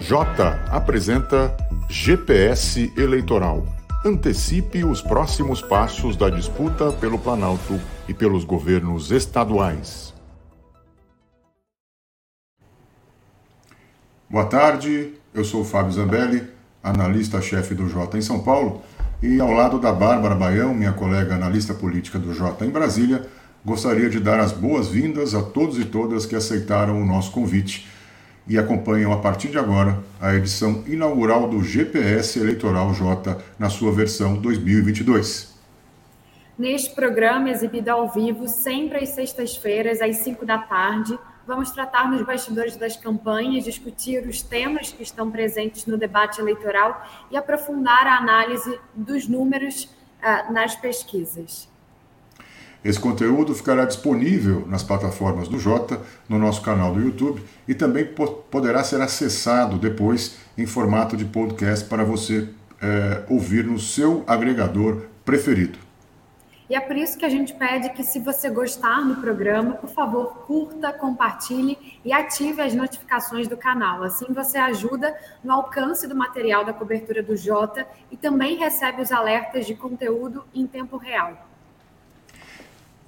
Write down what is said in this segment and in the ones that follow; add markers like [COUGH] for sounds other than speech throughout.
J apresenta GPS Eleitoral. Antecipe os próximos passos da disputa pelo Planalto e pelos governos estaduais. Boa tarde, eu sou Fábio Zambelli, analista-chefe do J em São Paulo, e ao lado da Bárbara Baião, minha colega analista política do J em Brasília, gostaria de dar as boas-vindas a todos e todas que aceitaram o nosso convite e acompanham a partir de agora a edição inaugural do GPS Eleitoral J na sua versão 2022. Neste programa, exibido ao vivo, sempre às sextas-feiras, às 5 da tarde, vamos tratar nos bastidores das campanhas, discutir os temas que estão presentes no debate eleitoral e aprofundar a análise dos números uh, nas pesquisas. Esse conteúdo ficará disponível nas plataformas do Jota, no nosso canal do YouTube e também poderá ser acessado depois em formato de podcast para você é, ouvir no seu agregador preferido. E é por isso que a gente pede que, se você gostar do programa, por favor, curta, compartilhe e ative as notificações do canal. Assim você ajuda no alcance do material da cobertura do Jota e também recebe os alertas de conteúdo em tempo real.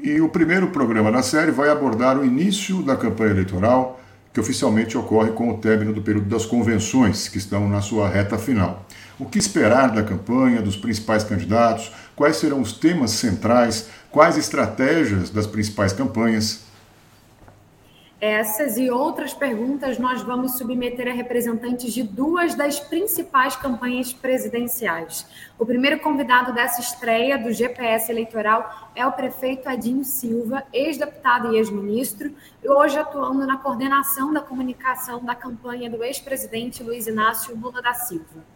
E o primeiro programa da série vai abordar o início da campanha eleitoral, que oficialmente ocorre com o término do período das convenções, que estão na sua reta final. O que esperar da campanha, dos principais candidatos, quais serão os temas centrais, quais estratégias das principais campanhas, essas e outras perguntas nós vamos submeter a representantes de duas das principais campanhas presidenciais. O primeiro convidado dessa estreia do GPS eleitoral é o prefeito Adinho Silva, ex-deputado e ex-ministro, e hoje atuando na coordenação da comunicação da campanha do ex-presidente Luiz Inácio Lula da Silva.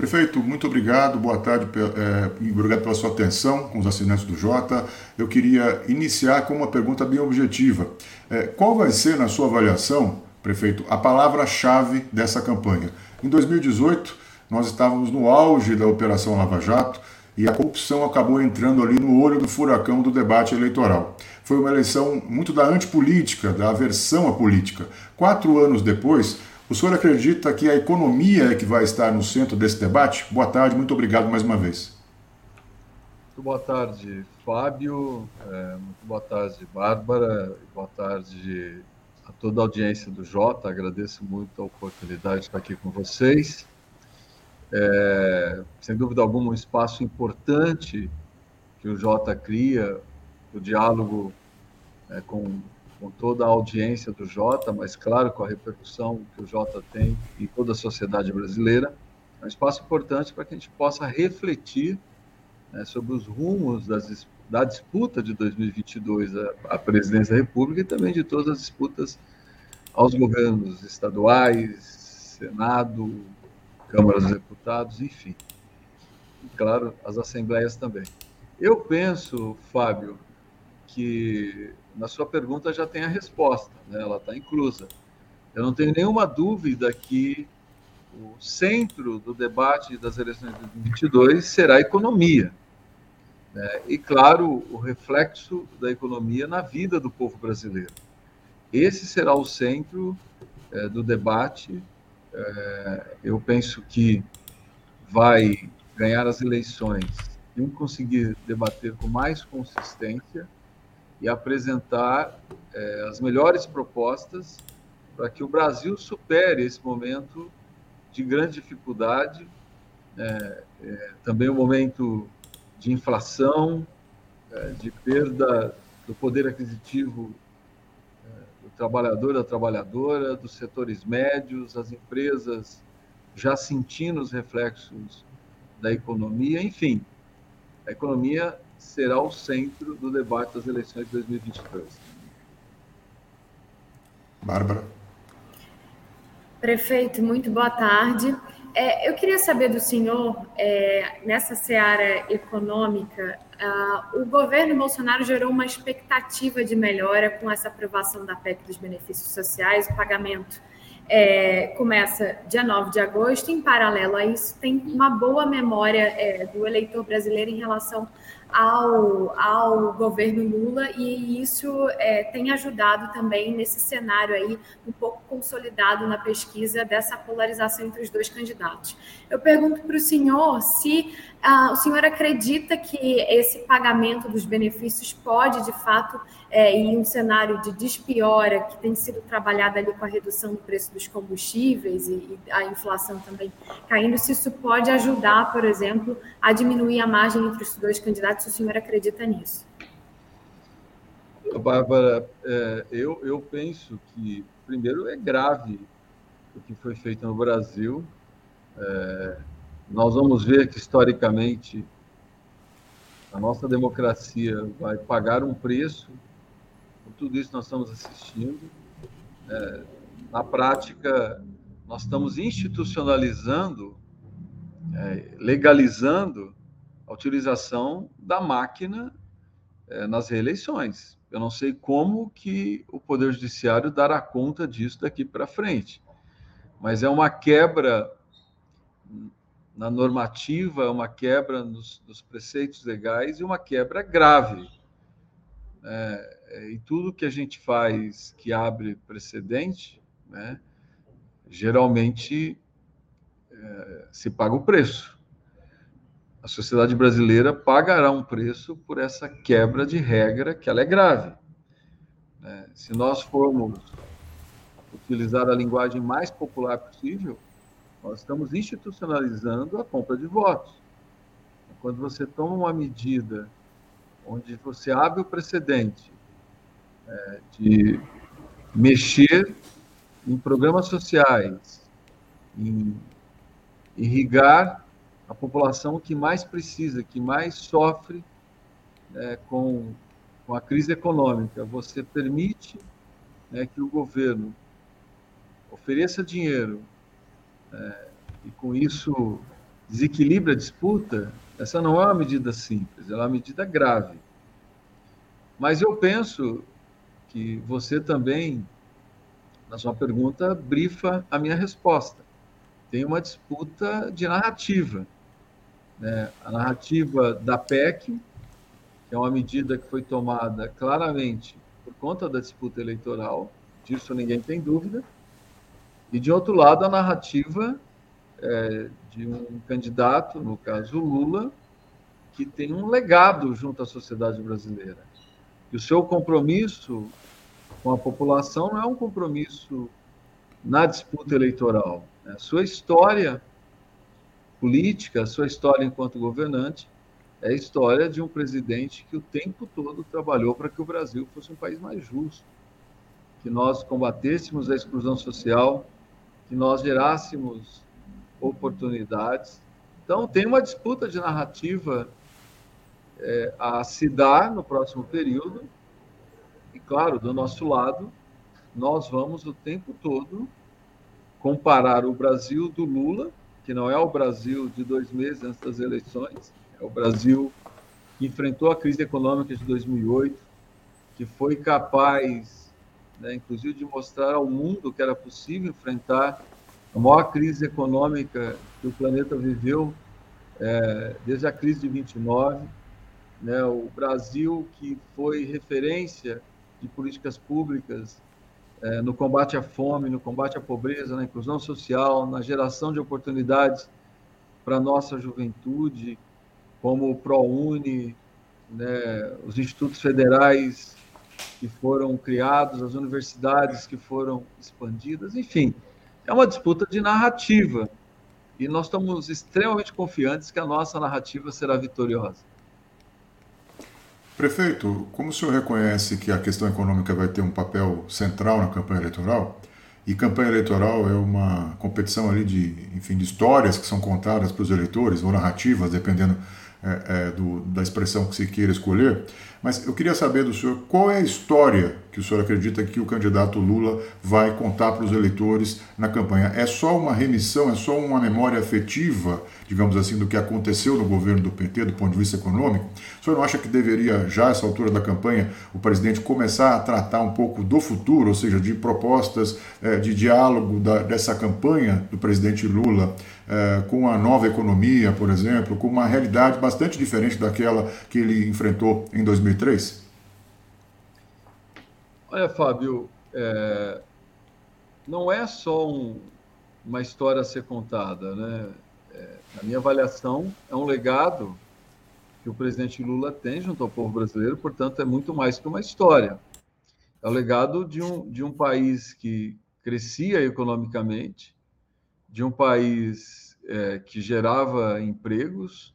Prefeito, muito obrigado, boa tarde, é, obrigado pela sua atenção com os assinantes do Jota. Eu queria iniciar com uma pergunta bem objetiva. É, qual vai ser, na sua avaliação, prefeito, a palavra-chave dessa campanha? Em 2018, nós estávamos no auge da Operação Lava Jato e a corrupção acabou entrando ali no olho do furacão do debate eleitoral. Foi uma eleição muito da antipolítica, da aversão à política. Quatro anos depois, o senhor acredita que a economia é que vai estar no centro desse debate? Boa tarde, muito obrigado mais uma vez. Muito boa tarde, Fábio. É, muito boa tarde, Bárbara. Boa tarde a toda a audiência do Jota. Agradeço muito a oportunidade de estar aqui com vocês. É, sem dúvida alguma, um espaço importante que o Jota cria, o diálogo é, com com toda a audiência do Jota, mas claro, com a repercussão que o Jota tem em toda a sociedade brasileira, é um espaço importante para que a gente possa refletir né, sobre os rumos das, da disputa de 2022 à, presidência da República e também de todas as disputas aos governos estaduais, Senado, Câmara dos Deputados, enfim. E, claro, as assembleias também. Eu penso, Fábio, que na sua pergunta já tem a resposta, né? ela está inclusa. Eu não tenho nenhuma dúvida que o centro do debate das eleições de 2022 será a economia. Né? E, claro, o reflexo da economia na vida do povo brasileiro. Esse será o centro é, do debate. É, eu penso que vai ganhar as eleições quem conseguir debater com mais consistência e apresentar é, as melhores propostas para que o Brasil supere esse momento de grande dificuldade, é, é, também o um momento de inflação, é, de perda do poder aquisitivo é, do trabalhador, da trabalhadora, dos setores médios, as empresas já sentindo os reflexos da economia, enfim, a economia será o centro do debate das eleições de 2022. Bárbara. Prefeito, muito boa tarde. É, eu queria saber do senhor, é, nessa seara econômica, uh, o governo Bolsonaro gerou uma expectativa de melhora com essa aprovação da PEC dos benefícios sociais, o pagamento é, começa dia 9 de agosto. Em paralelo a isso, tem uma boa memória é, do eleitor brasileiro em relação ao, ao governo Lula e isso é, tem ajudado também nesse cenário aí um pouco consolidado na pesquisa dessa polarização entre os dois candidatos. Eu pergunto para o senhor se ah, o senhor acredita que esse pagamento dos benefícios pode, de fato, é, em um cenário de despiora que tem sido trabalhado ali com a redução do preço dos combustíveis e, e a inflação também caindo, se isso pode ajudar, por exemplo, a diminuir a margem entre os dois candidatos, se o senhor acredita nisso? Bárbara, é, eu, eu penso que, primeiro, é grave o que foi feito no Brasil. É, nós vamos ver que, historicamente, a nossa democracia vai pagar um preço por tudo isso que nós estamos assistindo. É, na prática, nós estamos institucionalizando, é, legalizando a utilização da máquina é, nas reeleições. Eu não sei como que o Poder Judiciário dará conta disso daqui para frente, mas é uma quebra na normativa, uma quebra nos, nos preceitos legais e uma quebra grave. É, é, e tudo que a gente faz que abre precedente, né, geralmente é, se paga o preço. A sociedade brasileira pagará um preço por essa quebra de regra, que ela é grave. É, se nós formos utilizar a linguagem mais popular possível, nós estamos institucionalizando a compra de votos. Quando você toma uma medida onde você abre o precedente é, de mexer em programas sociais, em irrigar a população que mais precisa, que mais sofre é, com, com a crise econômica. Você permite né, que o governo ofereça dinheiro é, e com isso desequilibra a disputa, essa não é uma medida simples, ela é uma medida grave. Mas eu penso que você também, na sua pergunta, brifa a minha resposta. Tem uma disputa de narrativa. Né? A narrativa da PEC, que é uma medida que foi tomada claramente por conta da disputa eleitoral, disso ninguém tem dúvida, e, de outro lado, a narrativa é, de um candidato, no caso Lula, que tem um legado junto à sociedade brasileira. E o seu compromisso com a população não é um compromisso na disputa eleitoral. Né? A sua história política, a sua história enquanto governante, é a história de um presidente que o tempo todo trabalhou para que o Brasil fosse um país mais justo, que nós combatêssemos a exclusão social, que nós gerássemos oportunidades. Então, tem uma disputa de narrativa é, a se dar no próximo período. E, claro, do nosso lado, nós vamos o tempo todo comparar o Brasil do Lula, que não é o Brasil de dois meses antes das eleições, é o Brasil que enfrentou a crise econômica de 2008, que foi capaz né, inclusive de mostrar ao mundo que era possível enfrentar a maior crise econômica que o planeta viveu é, desde a crise de 29, né, o Brasil que foi referência de políticas públicas é, no combate à fome, no combate à pobreza, na inclusão social, na geração de oportunidades para a nossa juventude, como o ProUni, né, os institutos federais que foram criados, as universidades que foram expandidas, enfim, é uma disputa de narrativa. E nós estamos extremamente confiantes que a nossa narrativa será vitoriosa. Prefeito, como o senhor reconhece que a questão econômica vai ter um papel central na campanha eleitoral? E campanha eleitoral é uma competição ali de, enfim, de histórias que são contadas para os eleitores, ou narrativas, dependendo é, é, do, da expressão que se queira escolher. Mas eu queria saber do senhor qual é a história que o senhor acredita que o candidato Lula vai contar para os eleitores na campanha. É só uma remissão, é só uma memória afetiva, digamos assim, do que aconteceu no governo do PT do ponto de vista econômico? O senhor não acha que deveria, já essa altura da campanha, o presidente começar a tratar um pouco do futuro, ou seja, de propostas eh, de diálogo dessa campanha do presidente Lula eh, com a nova economia, por exemplo, com uma realidade bastante diferente daquela que ele enfrentou em 2003? Olha, Fábio, é, não é só um, uma história a ser contada, né? É, na minha avaliação, é um legado que o presidente Lula tem junto ao povo brasileiro, portanto, é muito mais que uma história. É o legado de um, de um país que crescia economicamente, de um país é, que gerava empregos,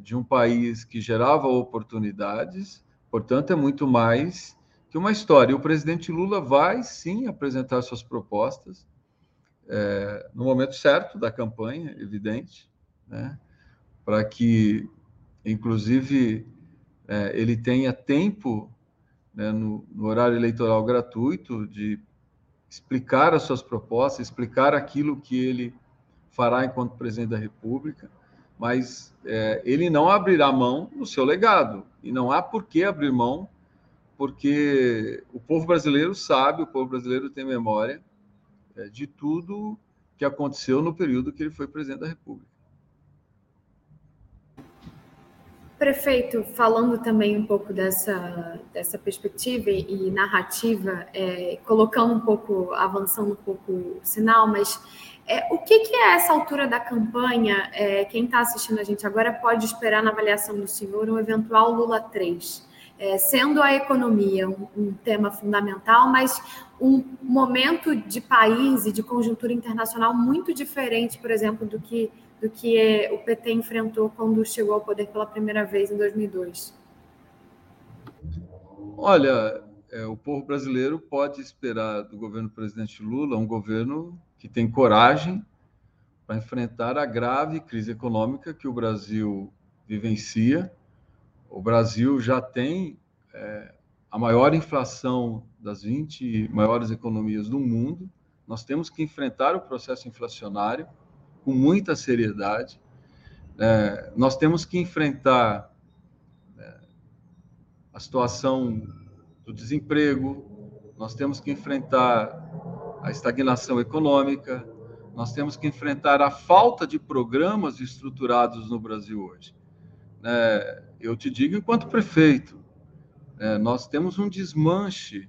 de um país que gerava oportunidades, portanto, é muito mais que uma história. O presidente Lula vai sim apresentar suas propostas é, no momento certo da campanha, evidente, né? para que, inclusive, é, ele tenha tempo né, no, no horário eleitoral gratuito de explicar as suas propostas, explicar aquilo que ele fará enquanto presidente da República, mas é, ele não abrirá mão do seu legado e não há por que abrir mão porque o povo brasileiro sabe, o povo brasileiro tem memória é, de tudo que aconteceu no período que ele foi presidente da República. Prefeito, falando também um pouco dessa, dessa perspectiva e narrativa, é, colocando um pouco, avançando um pouco o sinal, mas é, o que, que é essa altura da campanha? É, quem está assistindo a gente agora pode esperar na avaliação do senhor um eventual Lula 3 é, sendo a economia um, um, tema fundamental, mas um momento de país e de conjuntura internacional muito diferente, por exemplo, do que, do que é, o PT enfrentou quando chegou ao poder pela primeira vez em 2002? Olha, é, o povo brasileiro pode esperar do governo do presidente Lula um governo que tem coragem para enfrentar a grave crise econômica que o Brasil vivencia o Brasil já tem é, a maior inflação das 20 maiores economias do mundo. Nós temos que enfrentar o processo inflacionário com muita seriedade. É, nós temos que enfrentar é, a situação do desemprego, nós temos que enfrentar a estagnação econômica, nós temos que enfrentar a falta de programas estruturados no Brasil hoje. É, eu te digo enquanto prefeito, é, nós temos um desmanche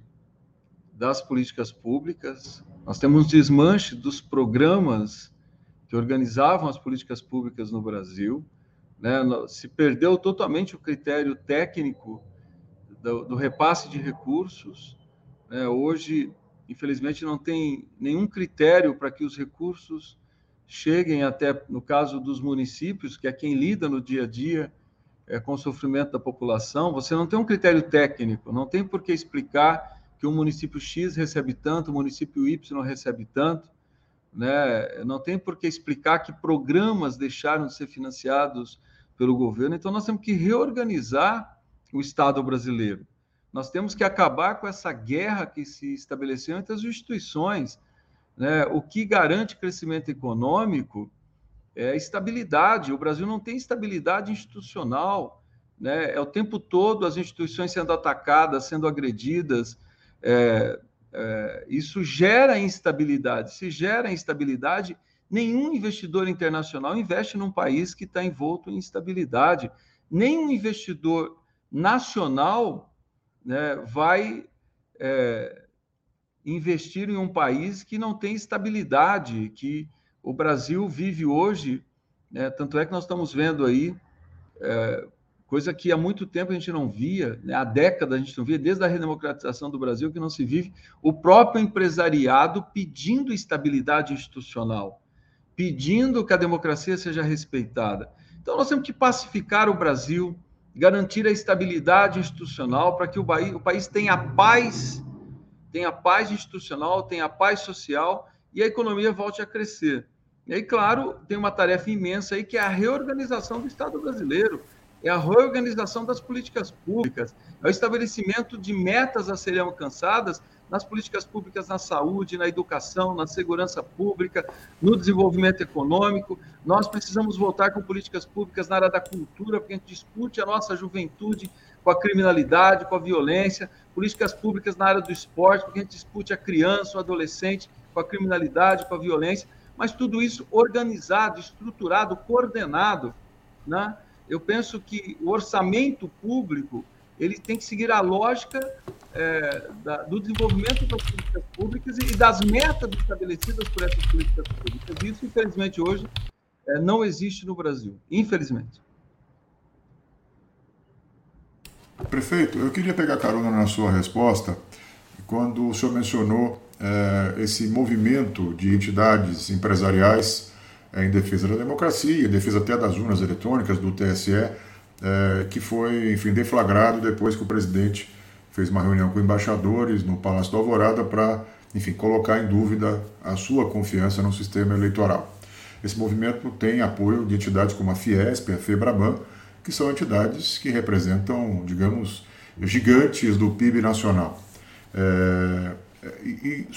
das políticas públicas, nós temos um desmanche dos programas que organizavam as políticas públicas no Brasil, né? se perdeu totalmente o critério técnico do, do repasse de recursos. Né? Hoje, infelizmente, não tem nenhum critério para que os recursos cheguem até, no caso dos municípios, que é quem lida no dia a dia é, com o sofrimento da população, você não tem um critério técnico, não tem por que explicar que o município X recebe tanto, o município Y recebe tanto, né? não tem por que explicar que programas deixaram de ser financiados pelo governo. Então, nós temos que reorganizar o Estado brasileiro. Nós temos que acabar com essa guerra que se estabeleceu entre as instituições. Né? O que garante crescimento econômico é estabilidade. O Brasil não tem estabilidade institucional. Né? É o tempo todo as instituições sendo atacadas, sendo agredidas. É, é, isso gera instabilidade. Se gera instabilidade, nenhum investidor internacional investe num país que está envolto em instabilidade. Nenhum investidor nacional né, vai é, investir em um país que não tem estabilidade, que o Brasil vive hoje, né, tanto é que nós estamos vendo aí, é, coisa que há muito tempo a gente não via, né, há décadas a gente não via, desde a redemocratização do Brasil, que não se vive, o próprio empresariado pedindo estabilidade institucional, pedindo que a democracia seja respeitada. Então, nós temos que pacificar o Brasil, garantir a estabilidade institucional para que o país, o país tenha paz, tenha paz institucional, tenha paz social e a economia volte a crescer. E aí, claro, tem uma tarefa imensa aí que é a reorganização do Estado brasileiro. é a reorganização das políticas públicas, é o estabelecimento de metas a serem alcançadas nas políticas públicas na saúde, na educação, na segurança pública, no desenvolvimento econômico. Nós precisamos voltar com políticas públicas na área da cultura, porque a gente discute a nossa juventude com a criminalidade, com a violência, políticas públicas na área do esporte, porque a gente discute a criança, o adolescente com a criminalidade, com a violência, mas tudo isso organizado, estruturado, coordenado, né? eu penso que o orçamento público ele tem que seguir a lógica é, da, do desenvolvimento das políticas públicas e das metas estabelecidas por essas políticas públicas. Isso, infelizmente, hoje é, não existe no Brasil. Infelizmente. Prefeito, eu queria pegar carona na sua resposta quando o senhor mencionou é, esse movimento de entidades empresariais é, em defesa da democracia, em defesa até das urnas eletrônicas do TSE, é, que foi, enfim, deflagrado depois que o presidente fez uma reunião com embaixadores no Palácio da Alvorada para, enfim, colocar em dúvida a sua confiança no sistema eleitoral. Esse movimento tem apoio de entidades como a Fiesp, a FEBRABAN, que são entidades que representam, digamos, gigantes do PIB nacional. É, e, e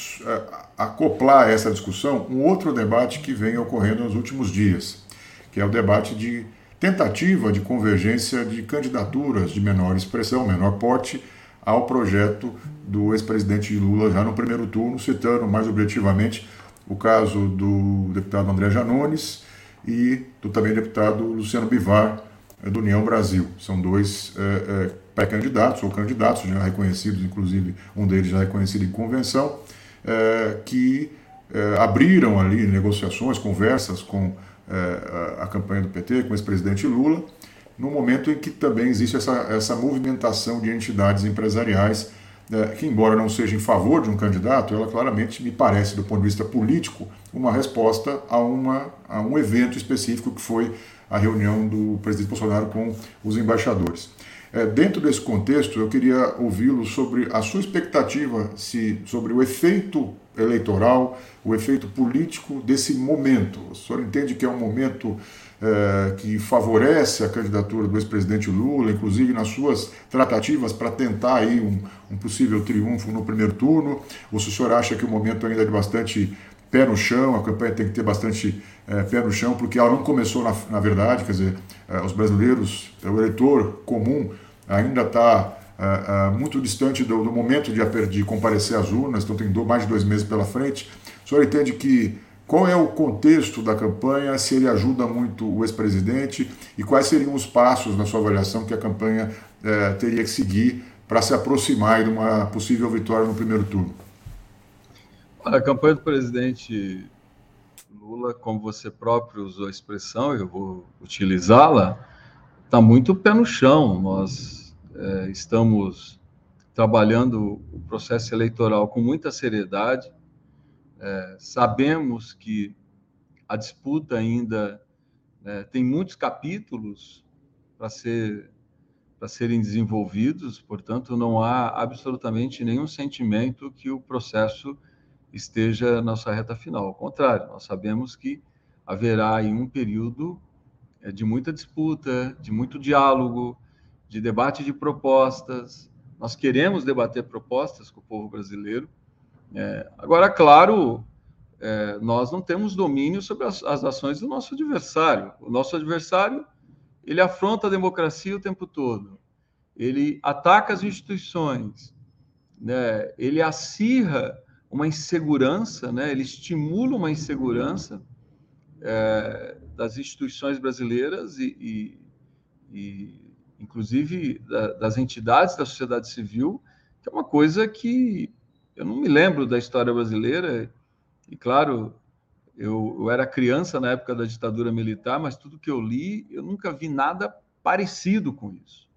acoplar a essa discussão um outro debate que vem ocorrendo nos últimos dias, que é o debate de tentativa de convergência de candidaturas de menor expressão, menor porte, ao projeto do ex-presidente Lula já no primeiro turno, citando mais objetivamente o caso do deputado André Janones e do também deputado Luciano Bivar, eh, do União Brasil. São dois é, é, pré-candidatos ou candidatos já reconhecidos, inclusive um deles já reconhecido em convenção, é, que abriram ali negociações, conversas com a, a campanha do PT, com o ex-presidente Lula, no momento em que também existe essa, essa movimentação de entidades empresariais que, embora não seja em favor de um candidato, ela claramente me parece, do ponto de vista político, uma resposta a, uma, a um evento específico que foi a reunião do presidente Bolsonaro com os embaixadores. É, dentro desse contexto, eu queria ouvi-lo sobre a sua expectativa se, sobre o efeito eleitoral, o efeito político desse momento. O senhor entende que é um momento é, que favorece a candidatura do ex-presidente Lula, inclusive nas suas tratativas para tentar aí um, um, possível triunfo no primeiro turno? Ou se o senhor acha que o momento ainda é de bastante pé no chão, a campanha tem que ter bastante é, pé no chão, porque ela não começou na, na verdade, quer dizer, é, os brasileiros, o eleitor comum ainda está é, é, muito distante do, do momento de, de, comparecer às urnas, então tem mais de dois meses pela frente. O senhor entende que qual é o contexto da campanha, se ele ajuda muito o ex-presidente e quais seriam os passos, na sua avaliação, que a campanha é, teria que seguir para se aproximar de uma possível vitória no primeiro turno? A campanha do presidente Lula, como você próprio usou a expressão, eu vou utilizá-la, está muito pé no chão. Nós é, estamos trabalhando o processo eleitoral com muita seriedade. É, sabemos que a disputa ainda é, tem muitos capítulos para ser para serem desenvolvidos, portanto, não há absolutamente nenhum sentimento que o processo esteja na sua reta final. Ao contrário, nós sabemos que haverá aí um período eh, de muita disputa, de muito diálogo, de debate de propostas. Nós queremos debater propostas com o povo brasileiro. É, agora, claro, é, nós não temos domínio sobre as, as, ações do nosso adversário. O nosso adversário ele afronta a democracia o tempo todo. Ele ataca as instituições, né? ele acirra uma insegurança, né? ele estimula uma insegurança é, das instituições brasileiras e, e, e inclusive, da, das entidades da sociedade civil, que é uma coisa que eu não me lembro da história brasileira, e claro, eu, eu era criança na época da ditadura militar, mas tudo que eu li, eu nunca vi nada parecido com isso.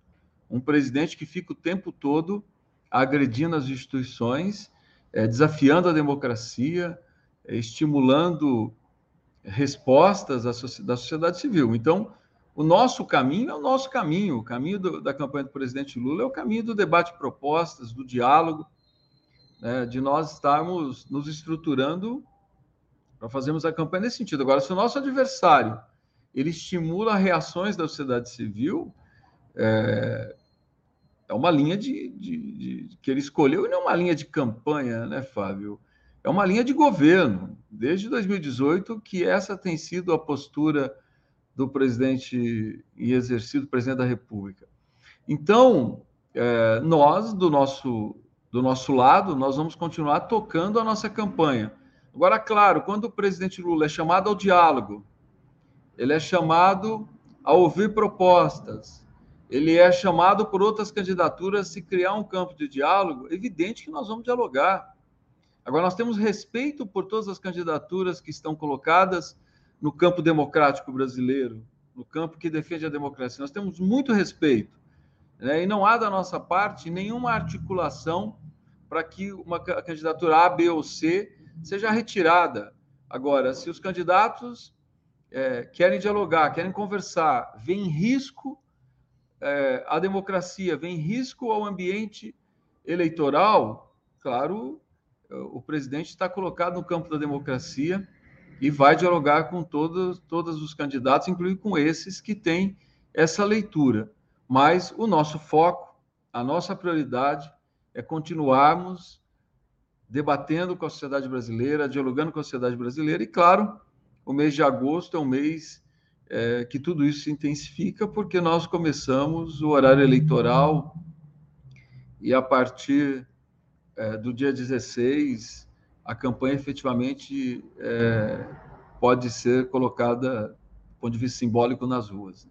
Um presidente que fica o tempo todo agredindo as instituições é, desafiando a democracia, é, estimulando respostas da sociedade civil. Então, o nosso caminho é o nosso caminho. O caminho do, da campanha do presidente Lula é o caminho do debate de propostas, do diálogo, né, de nós estarmos nos estruturando para fazermos a campanha nesse sentido. Agora, se o nosso adversário ele estimula reações da sociedade civil, é, é uma linha de, de, de, que ele escolheu e não é uma linha de campanha, né, Fábio? É uma linha de governo. Desde 2018 que essa tem sido a postura do presidente em exercício, do presidente da República. Então, é, nós, do nosso, do nosso lado, nós vamos continuar tocando a nossa campanha. Agora, claro, quando o presidente Lula é chamado ao diálogo, ele é chamado a ouvir propostas, ele é chamado por outras candidaturas se criar um campo de diálogo, evidente que nós vamos dialogar. Agora, nós temos respeito por todas as candidaturas que estão colocadas no campo democrático brasileiro, no campo que defende a democracia. Nós temos muito respeito. Né? E não há da nossa parte nenhuma articulação para que uma candidatura A, B ou C seja retirada. Agora, se os candidatos é, querem dialogar, querem conversar, vem risco é, a democracia, vem risco ao ambiente eleitoral, claro, o presidente está colocado no campo da democracia e vai dialogar com todos, todos os candidatos, incluindo com esses que têm essa leitura. Mas o nosso foco, a nossa prioridade é continuarmos debatendo com a sociedade brasileira, dialogando com a sociedade brasileira, e claro, o mês de agosto é um mês é, que tudo isso se intensifica, porque nós começamos o horário eleitoral e a partir é, do dia 16, a campanha efetivamente é, pode ser colocada, do ponto de vista simbólico, nas ruas.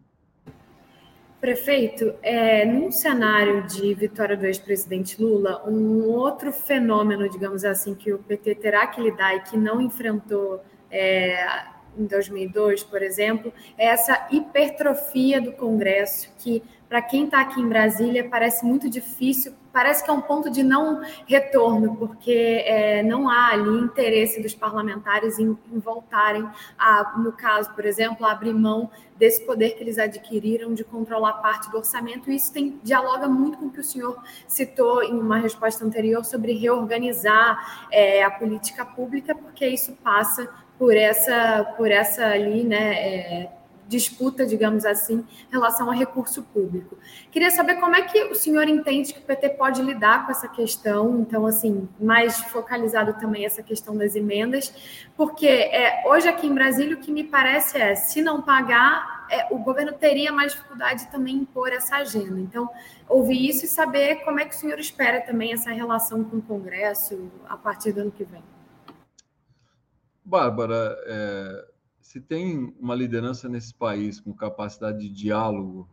Prefeito, é, num cenário de vitória do ex-presidente Lula, um outro fenômeno, digamos assim, que o PT terá que lidar e que não enfrentou é, em 2002, por exemplo, é essa hipertrofia do Congresso, que, para quem está aqui em Brasília, parece muito difícil, parece que é um ponto de não retorno, porque é, não há ali interesse dos parlamentares em, em, voltarem, a, no caso, por exemplo, a abrir mão desse poder que eles adquiriram de controlar parte do orçamento. E isso tem, dialoga muito com o que o senhor citou em uma resposta anterior sobre reorganizar é, a política pública, porque isso passa por essa, por essa ali, né, é, disputa, digamos assim, em relação ao recurso público. Queria saber como é que o senhor entende que o PT pode lidar com essa questão, então, assim, mais focalizado também essa questão das emendas, porque é, hoje aqui em Brasília o que me parece é, se não pagar, é, o governo teria mais dificuldade também em impor essa agenda. Então, ouvir isso e saber como é que o senhor espera também essa relação com o Congresso a partir do ano que vem. Bárbara, é, se tem uma liderança nesse país com capacidade de diálogo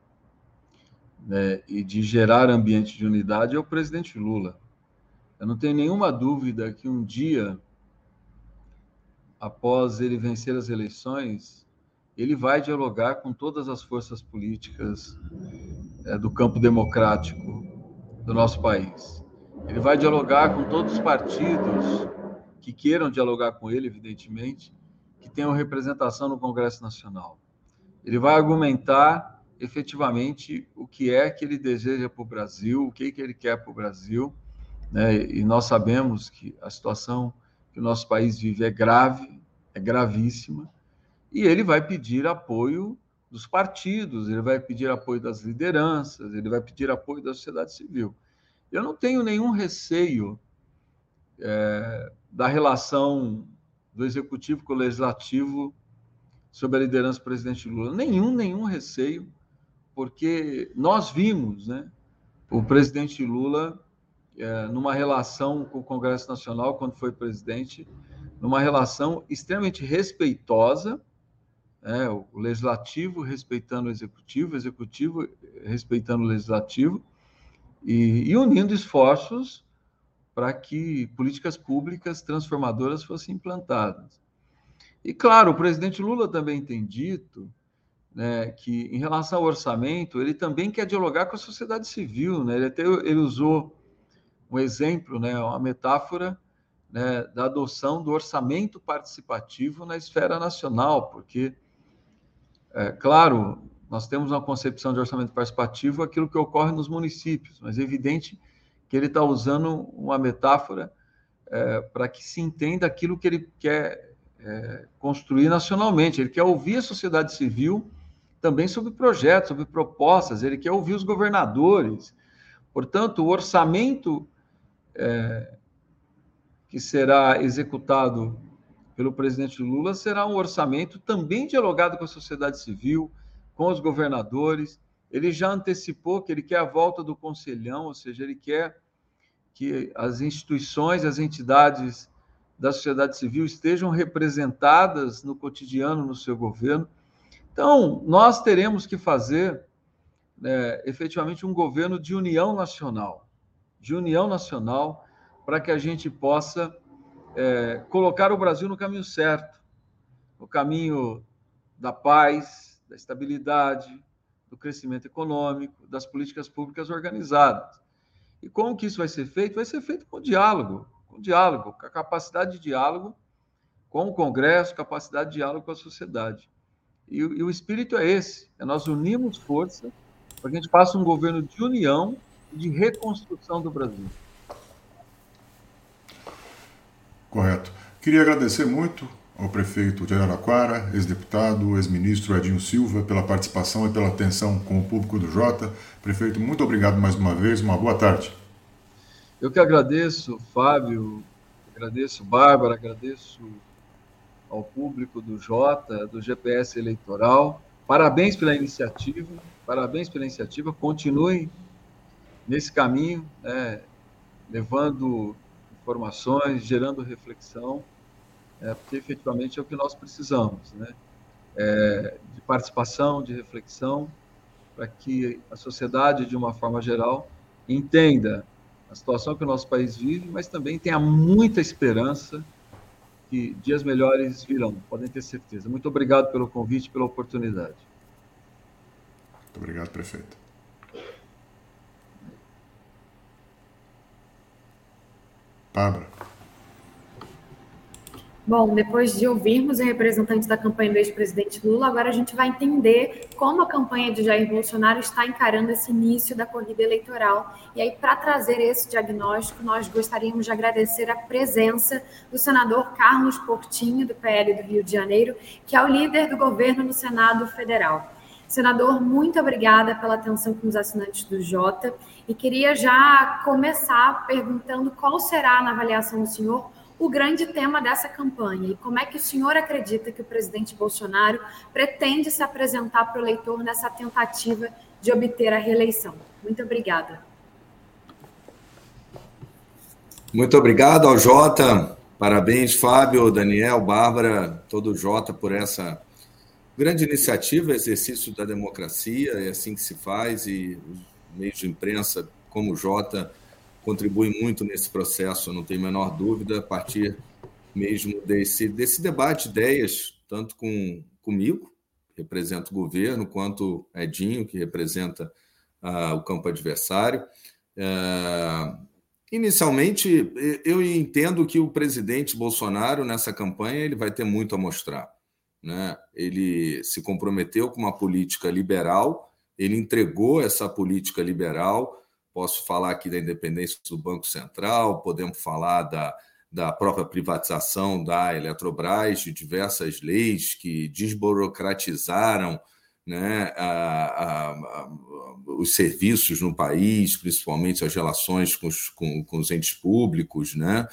né, e de gerar ambiente de unidade, é o presidente Lula. Eu não tenho nenhuma dúvida que um dia, após ele vencer as eleições, ele vai dialogar com todas as forças políticas é, do campo democrático do nosso país. Ele vai dialogar com todos os partidos que queiram dialogar com ele, evidentemente, que tenham representação no Congresso Nacional. Ele vai argumentar efetivamente o que é que ele deseja para o Brasil, o que, é que ele quer para o Brasil, né? e nós sabemos que a situação que o nosso país vive é grave, é gravíssima, e ele vai pedir apoio dos partidos, ele vai pedir apoio das lideranças, ele vai pedir apoio da sociedade civil. Eu não tenho nenhum receio é, da relação do executivo com o legislativo sob a liderança do presidente Lula. Nenhum, nenhum receio, porque nós vimos né, o presidente Lula é, numa relação com o Congresso Nacional, quando foi presidente, numa relação extremamente respeitosa, é, o legislativo respeitando o executivo, o executivo respeitando o legislativo, e, e unindo esforços para que políticas públicas transformadoras fossem implantadas. E, claro, o presidente Lula também tem dito né, que, em relação ao orçamento, ele também quer dialogar com a sociedade civil. Né? Ele até ele usou um exemplo, né, uma metáfora né, da adoção do orçamento participativo na esfera nacional, porque, é, claro, nós temos uma concepção de orçamento participativo aquilo que ocorre nos municípios, mas é evidente que ele está usando uma metáfora é, para que se entenda aquilo que ele quer é, construir nacionalmente. Ele quer ouvir a sociedade civil também sobre projetos, sobre propostas, ele quer ouvir os governadores. Portanto, o orçamento é, que será executado pelo presidente Lula será um orçamento também dialogado com a sociedade civil, com os governadores. Ele já antecipou que ele quer a volta do conselhão, ou seja, ele quer que as instituições, as entidades da sociedade civil estejam representadas no cotidiano no seu governo. Então, nós teremos que fazer né, efetivamente um governo de união nacional, de união nacional, para que a gente possa é, colocar o Brasil no caminho certo, no caminho da paz, da estabilidade, do crescimento econômico, das políticas públicas organizadas. E como que isso vai ser feito? Vai ser feito com diálogo, com diálogo, com a capacidade de diálogo com o Congresso, capacidade de diálogo com a sociedade. E, e o espírito é esse: é nós unimos força para que a gente faça um governo de união e de reconstrução do Brasil. Correto. Queria agradecer muito ao prefeito de Araraquara, ex-deputado, ex-ministro Edinho Silva, pela participação e pela atenção com o público do Jota. Prefeito, muito obrigado mais uma vez, uma boa tarde. Eu que agradeço, Fábio, agradeço, Bárbara, agradeço ao público do Jota, do GPS Eleitoral. Parabéns pela iniciativa, parabéns pela iniciativa. Continuem nesse caminho, né, levando informações, gerando reflexão, é, porque efetivamente é o que nós precisamos, né? É, de participação, de reflexão, para que a sociedade, de uma forma geral, entenda a situação que o nosso país vive, mas também tenha muita esperança que dias melhores virão, podem ter certeza. Muito obrigado pelo convite, pela oportunidade. Muito obrigado, prefeito. Bárbara. Bom, depois de ouvirmos o representante da campanha do ex-presidente Lula, agora a gente vai entender como a campanha de Jair Bolsonaro está encarando esse início da corrida eleitoral. E aí, para trazer esse diagnóstico, nós gostaríamos de agradecer a presença do senador Carlos Portinho, do PL do Rio de Janeiro, que é o líder do governo no Senado Federal. Senador, muito obrigada pela atenção com os assinantes do Jota e queria já começar perguntando qual será, na avaliação do senhor, o grande tema dessa campanha e como é que o senhor acredita que o presidente Bolsonaro pretende se apresentar para o eleitor nessa tentativa de obter a reeleição. Muito obrigada. Muito obrigado ao Jota. Parabéns, Fábio, Daniel, Bárbara, todo o Jota por essa grande iniciativa, exercício da democracia, é assim que se faz, e os meios de imprensa, como o Jota, contribuem muito nesse processo, não tenho a menor dúvida, a partir mesmo desse, desse debate de ideias, tanto com, comigo, que representa o governo, quanto Edinho, que representa uh, o campo adversário. Uh, inicialmente, eu entendo que o presidente Bolsonaro, nessa campanha, ele vai ter muito a mostrar. Né? Ele se comprometeu com uma política liberal, ele entregou essa política liberal. Posso falar aqui da independência do Banco Central, podemos falar da, da própria privatização da Eletrobras, de diversas leis que desburocratizaram né, a, a, a, os serviços no país, principalmente as relações com os, com, com os entes públicos, né?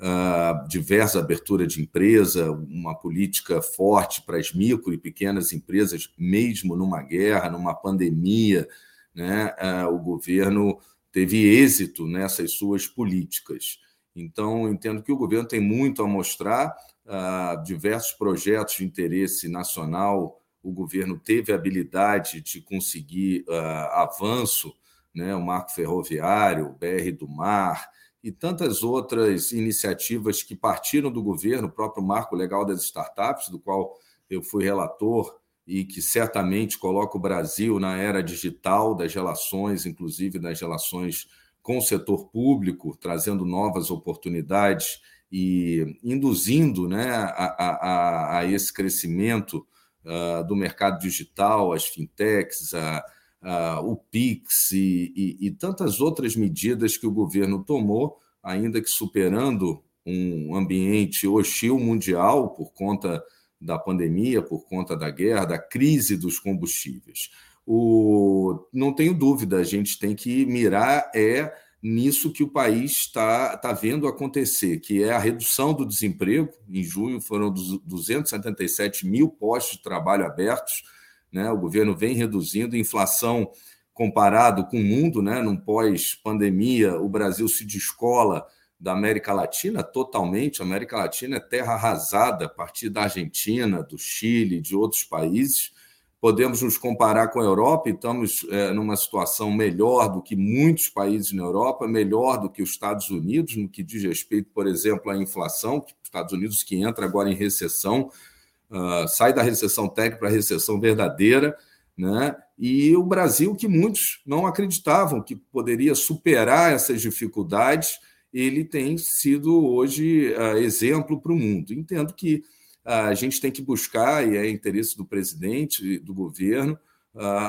uh, diversa abertura de empresa, uma política forte para as micro e pequenas empresas, mesmo numa guerra, numa pandemia, né, uh, o governo teve êxito nessas suas políticas. Então, entendo que o governo tem muito a mostrar, uh, diversos projetos de interesse nacional, o governo teve a habilidade de conseguir avanço, né, o marco ferroviário, o BR do Mar, e tantas outras iniciativas que partiram do governo, o próprio Marco Legal das Startups, do qual eu fui relator e que certamente coloca o Brasil na era digital das relações, inclusive das relações com o setor público, trazendo novas oportunidades e induzindo né, a, a, a esse crescimento uh, do mercado digital, as fintechs, a, uh, o PIX e, e, e tantas outras medidas que o governo tomou, ainda que superando um ambiente hostil mundial por conta da pandemia, por conta da guerra, da crise dos combustíveis. O, não tenho dúvida, a gente tem que mirar é nisso que o país está tá vendo acontecer, que é a redução do desemprego. Em junho foram 277 mil postos de trabalho abertos. Né? O governo vem reduzindo, inflação comparado com o mundo, né? num pós-pandemia, o Brasil se descola da América Latina totalmente. A América Latina é terra arrasada a partir da Argentina, do Chile, de outros países podemos nos comparar com a Europa e estamos é, numa situação melhor do que muitos países na Europa, melhor do que os Estados Unidos, no que diz respeito, por exemplo, à inflação, que os Estados Unidos que entra agora em recessão, uh, sai da recessão técnica para a recessão verdadeira, né? e o Brasil, que muitos não acreditavam que poderia superar essas dificuldades, ele tem sido hoje uh, exemplo para o mundo. Entendo que a gente tem que buscar, e é interesse do presidente do governo,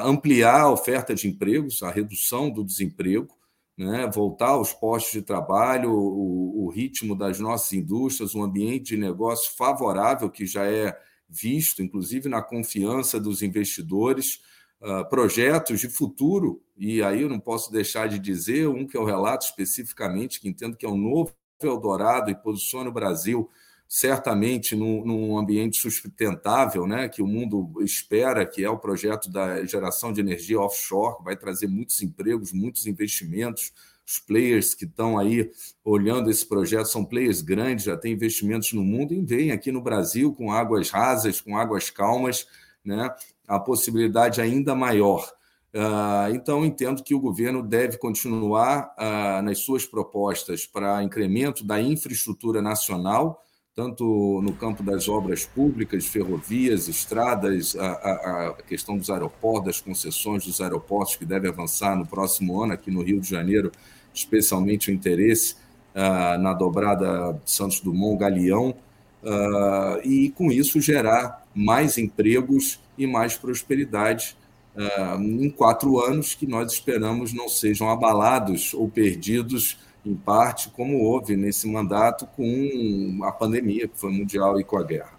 ampliar a oferta de empregos, a redução do desemprego, né? voltar aos postos de trabalho, o, o, ritmo das nossas indústrias, um ambiente de negócio favorável, que já é visto, inclusive na confiança dos investidores, uh, projetos de futuro, e aí eu não posso deixar de dizer um que é o relato especificamente, que entendo que é um novo Eldorado e posiciona o Brasil certamente num, num, ambiente sustentável, né, que o mundo espera, que é o projeto da geração de energia offshore, que vai trazer muitos empregos, muitos investimentos. Os players que estão aí olhando esse projeto são players grandes, já têm investimentos no mundo e vêm aqui no Brasil com águas rasas, com águas calmas, né, a possibilidade ainda maior. Uh, então, entendo que o governo deve continuar uh, nas suas propostas para incremento da infraestrutura nacional, tanto no campo das obras públicas, ferrovias, estradas, a, questão dos aeroportos, das concessões dos aeroportos, que deve avançar no próximo ano aqui no Rio de Janeiro, especialmente o interesse uh, na dobrada Santos Dumont Galeão, uh, e com isso gerar mais empregos e mais prosperidade uh, em quatro anos que nós esperamos não sejam abalados ou perdidos em parte, como houve nesse mandato com a pandemia, que foi mundial, e com a guerra.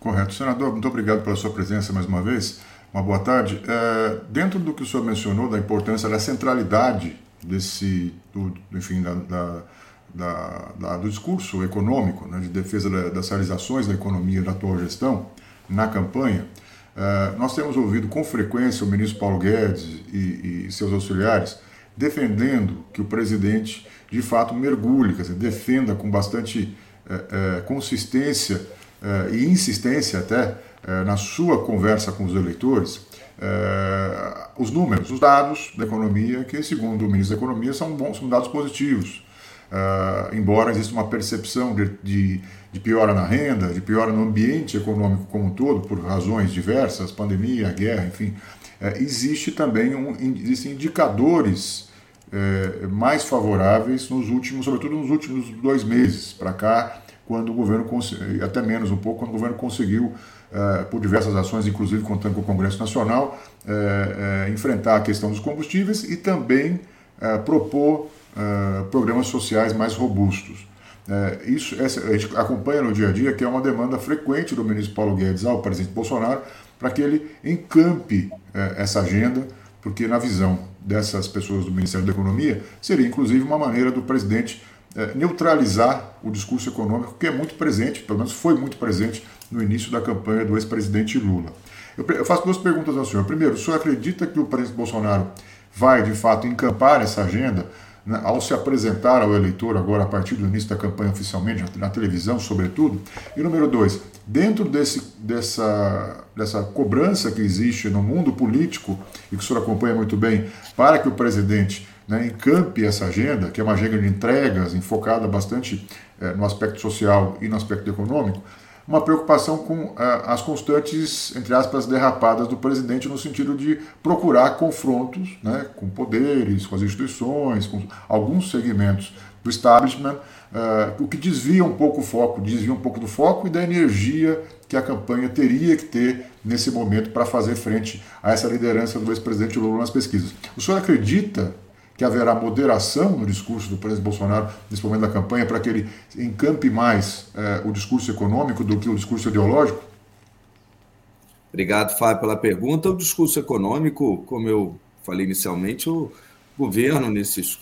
Correto. Senador, muito obrigado pela sua presença mais uma vez. Uma boa tarde. É, dentro do que o senhor mencionou, da importância da centralidade desse, do, enfim, da, da, da, da, do discurso econômico, né, de defesa das realizações da economia da atual gestão na campanha, é, nós temos ouvido com frequência o ministro Paulo Guedes e, e seus auxiliares defendendo que o presidente de fato mergulhe, quer dizer, defenda com bastante é, é, consistência e insistência até na sua conversa com os eleitores os números, os dados da economia, que segundo o ministro da Economia são, bons, são dados positivos. Embora exista uma percepção de, de, de piora na renda, de piora no ambiente econômico como um todo, por razões diversas, pandemia, guerra, enfim, existe também um, existem indicadores é, mais favoráveis nos últimos, sobretudo nos últimos dois meses para cá, quando o governo até menos um pouco, quando o governo conseguiu é, por diversas ações, inclusive contando com o Congresso Nacional, é, é enfrentar a questão dos combustíveis e também propor é, programas sociais mais robustos. isso essa, a gente acompanha no dia a dia que é uma demanda frequente do ministro Paulo Guedes ao presidente Bolsonaro para que ele encampe essa agenda, porque na visão dessas pessoas do Ministério da Economia seria inclusive uma maneira do presidente neutralizar o discurso econômico que é muito presente, pelo menos foi muito presente no início da campanha do ex-presidente Lula. Eu faço duas perguntas ao senhor. Primeiro, o senhor acredita que o presidente Bolsonaro vai de fato encampar essa agenda né, ao se apresentar ao eleitor agora a partir do início da campanha oficialmente, na televisão, sobretudo? E número dois, dentro desse, dessa, dessa cobrança que existe no mundo político, e que o senhor acompanha muito bem, para que o presidente né, encampe essa agenda, que é uma agenda de entregas, enfocada bastante é, no aspecto social e no aspecto econômico, uma preocupação com é, as constantes, entre aspas, derrapadas do presidente no sentido de procurar confrontos né, com poderes, com as instituições, com alguns segmentos do establishment, uh, o que desvia um pouco o foco, desvia um pouco do foco e da energia que a campanha teria que ter nesse momento para fazer frente a essa liderança do ex-presidente Lula nas pesquisas. O senhor acredita que haverá moderação no discurso do presidente Bolsonaro nesse momento da campanha para que ele encampe mais é, o discurso econômico do que o discurso ideológico? Obrigado, Fábio, pela pergunta. O discurso econômico, como eu falei inicialmente, o governo, nesses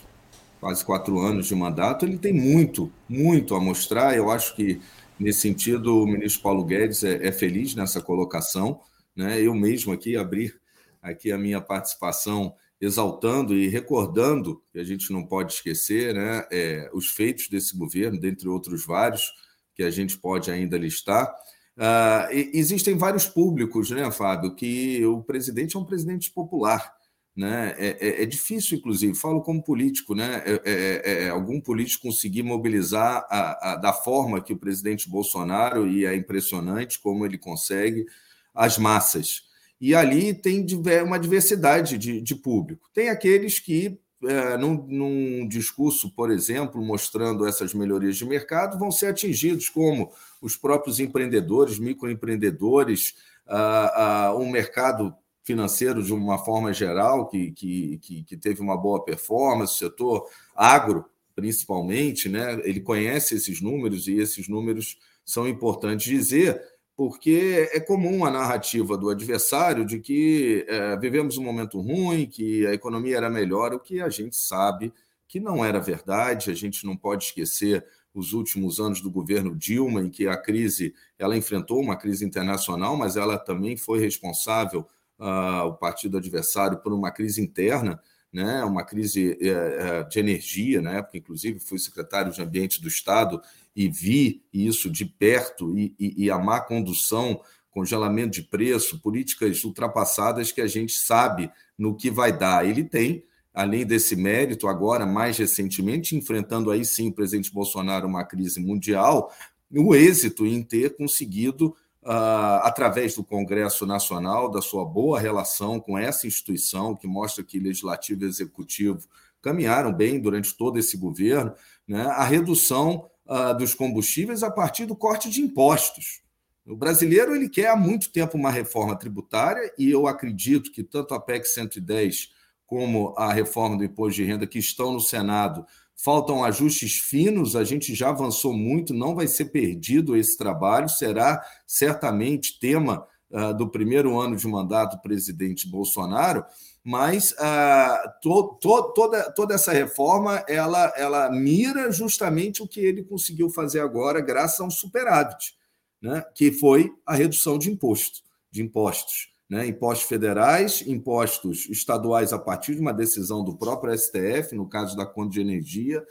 quase quatro anos de mandato, ele tem muito, muito a mostrar. Eu acho que, nesse sentido, o ministro Paulo Guedes é, é feliz nessa colocação. Né? Eu mesmo aqui abri aqui a minha participação exaltando e recordando, que a gente não pode esquecer, né, é, os feitos desse governo, dentre outros vários, que a gente pode ainda listar. Uh, existem vários públicos, né, Fábio, que o presidente é um presidente popular. Né? É, é, é difícil, inclusive, falo como político, né? É, é, é, é algum político conseguir mobilizar a, a, da forma que o presidente Bolsonaro, e é impressionante como ele consegue, as massas. E ali tem uma diversidade de, de público. Tem aqueles que, é, num, num, discurso, por exemplo, mostrando essas melhorias de mercado, vão ser atingidos, como os próprios empreendedores, microempreendedores, uh, uh, um mercado financeiro de uma forma geral que, que, que, teve uma boa performance, o setor agro, principalmente, né? ele conhece esses números e esses números são importantes dizer porque é comum a narrativa do adversário de que é, vivemos um momento ruim, que a economia era melhor, o que a gente sabe que não era verdade. A gente não pode esquecer os últimos anos do governo Dilma, em que a crise ela enfrentou uma crise internacional, mas ela também foi responsável, uh, o partido adversário, por uma crise interna né, uma crise é, de energia, na época, inclusive, fui secretário de Ambiente do Estado e vi isso de perto, e, e, e, a má condução, congelamento de preço, políticas ultrapassadas que a gente sabe no que vai dar. Ele tem, além desse mérito, agora, mais recentemente, enfrentando aí sim o presidente Bolsonaro uma crise mundial, o êxito em ter conseguido Uh, através do Congresso Nacional, da sua boa relação com essa instituição, que mostra que Legislativo e Executivo caminharam bem durante todo esse governo, né, a redução uh, dos combustíveis a partir do corte de impostos. O brasileiro ele quer há muito tempo uma reforma tributária e eu acredito que tanto a PEC 110 como a reforma do imposto de renda que estão no Senado faltam ajustes finos, a gente já avançou muito, não vai ser perdido esse trabalho, será certamente tema uh, do primeiro ano de mandato do presidente Bolsonaro, mas uh, to, to, toda, toda essa reforma ela, ela mira justamente o que ele conseguiu fazer agora, graças a um superávit, né? que foi a redução de imposto, de impostos né, impostos federais, impostos estaduais a partir de uma decisão do próprio STF, no caso da conta de energia,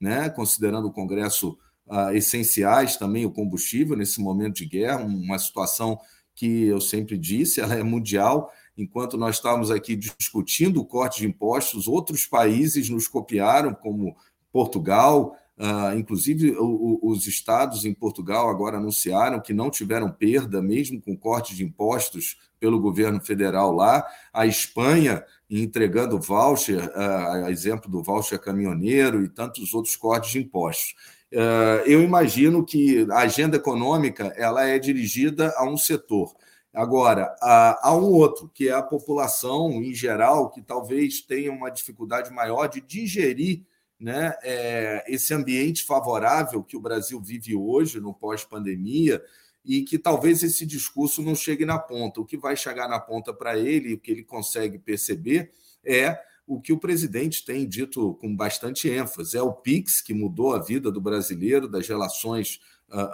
né, considerando o Congresso uh, essenciais também o combustível nesse momento de guerra, uma situação que eu sempre disse, ela é mundial. Enquanto nós estávamos aqui discutindo o corte de impostos, outros países nos copiaram, como Portugal, Uh, inclusive, o, o, os estados em Portugal agora anunciaram que não tiveram perda, mesmo com corte de impostos pelo governo federal lá. A Espanha entregando voucher, uh, exemplo do voucher caminhoneiro e tantos outros cortes de impostos. Uh, eu imagino que a agenda econômica ela é dirigida a um setor. Agora, há um outro, que é a população em geral, que talvez tenha uma dificuldade maior de digerir né, é, esse ambiente favorável que o Brasil vive hoje, no pós-pandemia, e que talvez esse discurso não chegue na ponta. O que vai chegar na ponta para ele, o que ele consegue perceber, é o que o presidente tem dito com bastante ênfase: é o PIX, que mudou a vida do brasileiro, das relações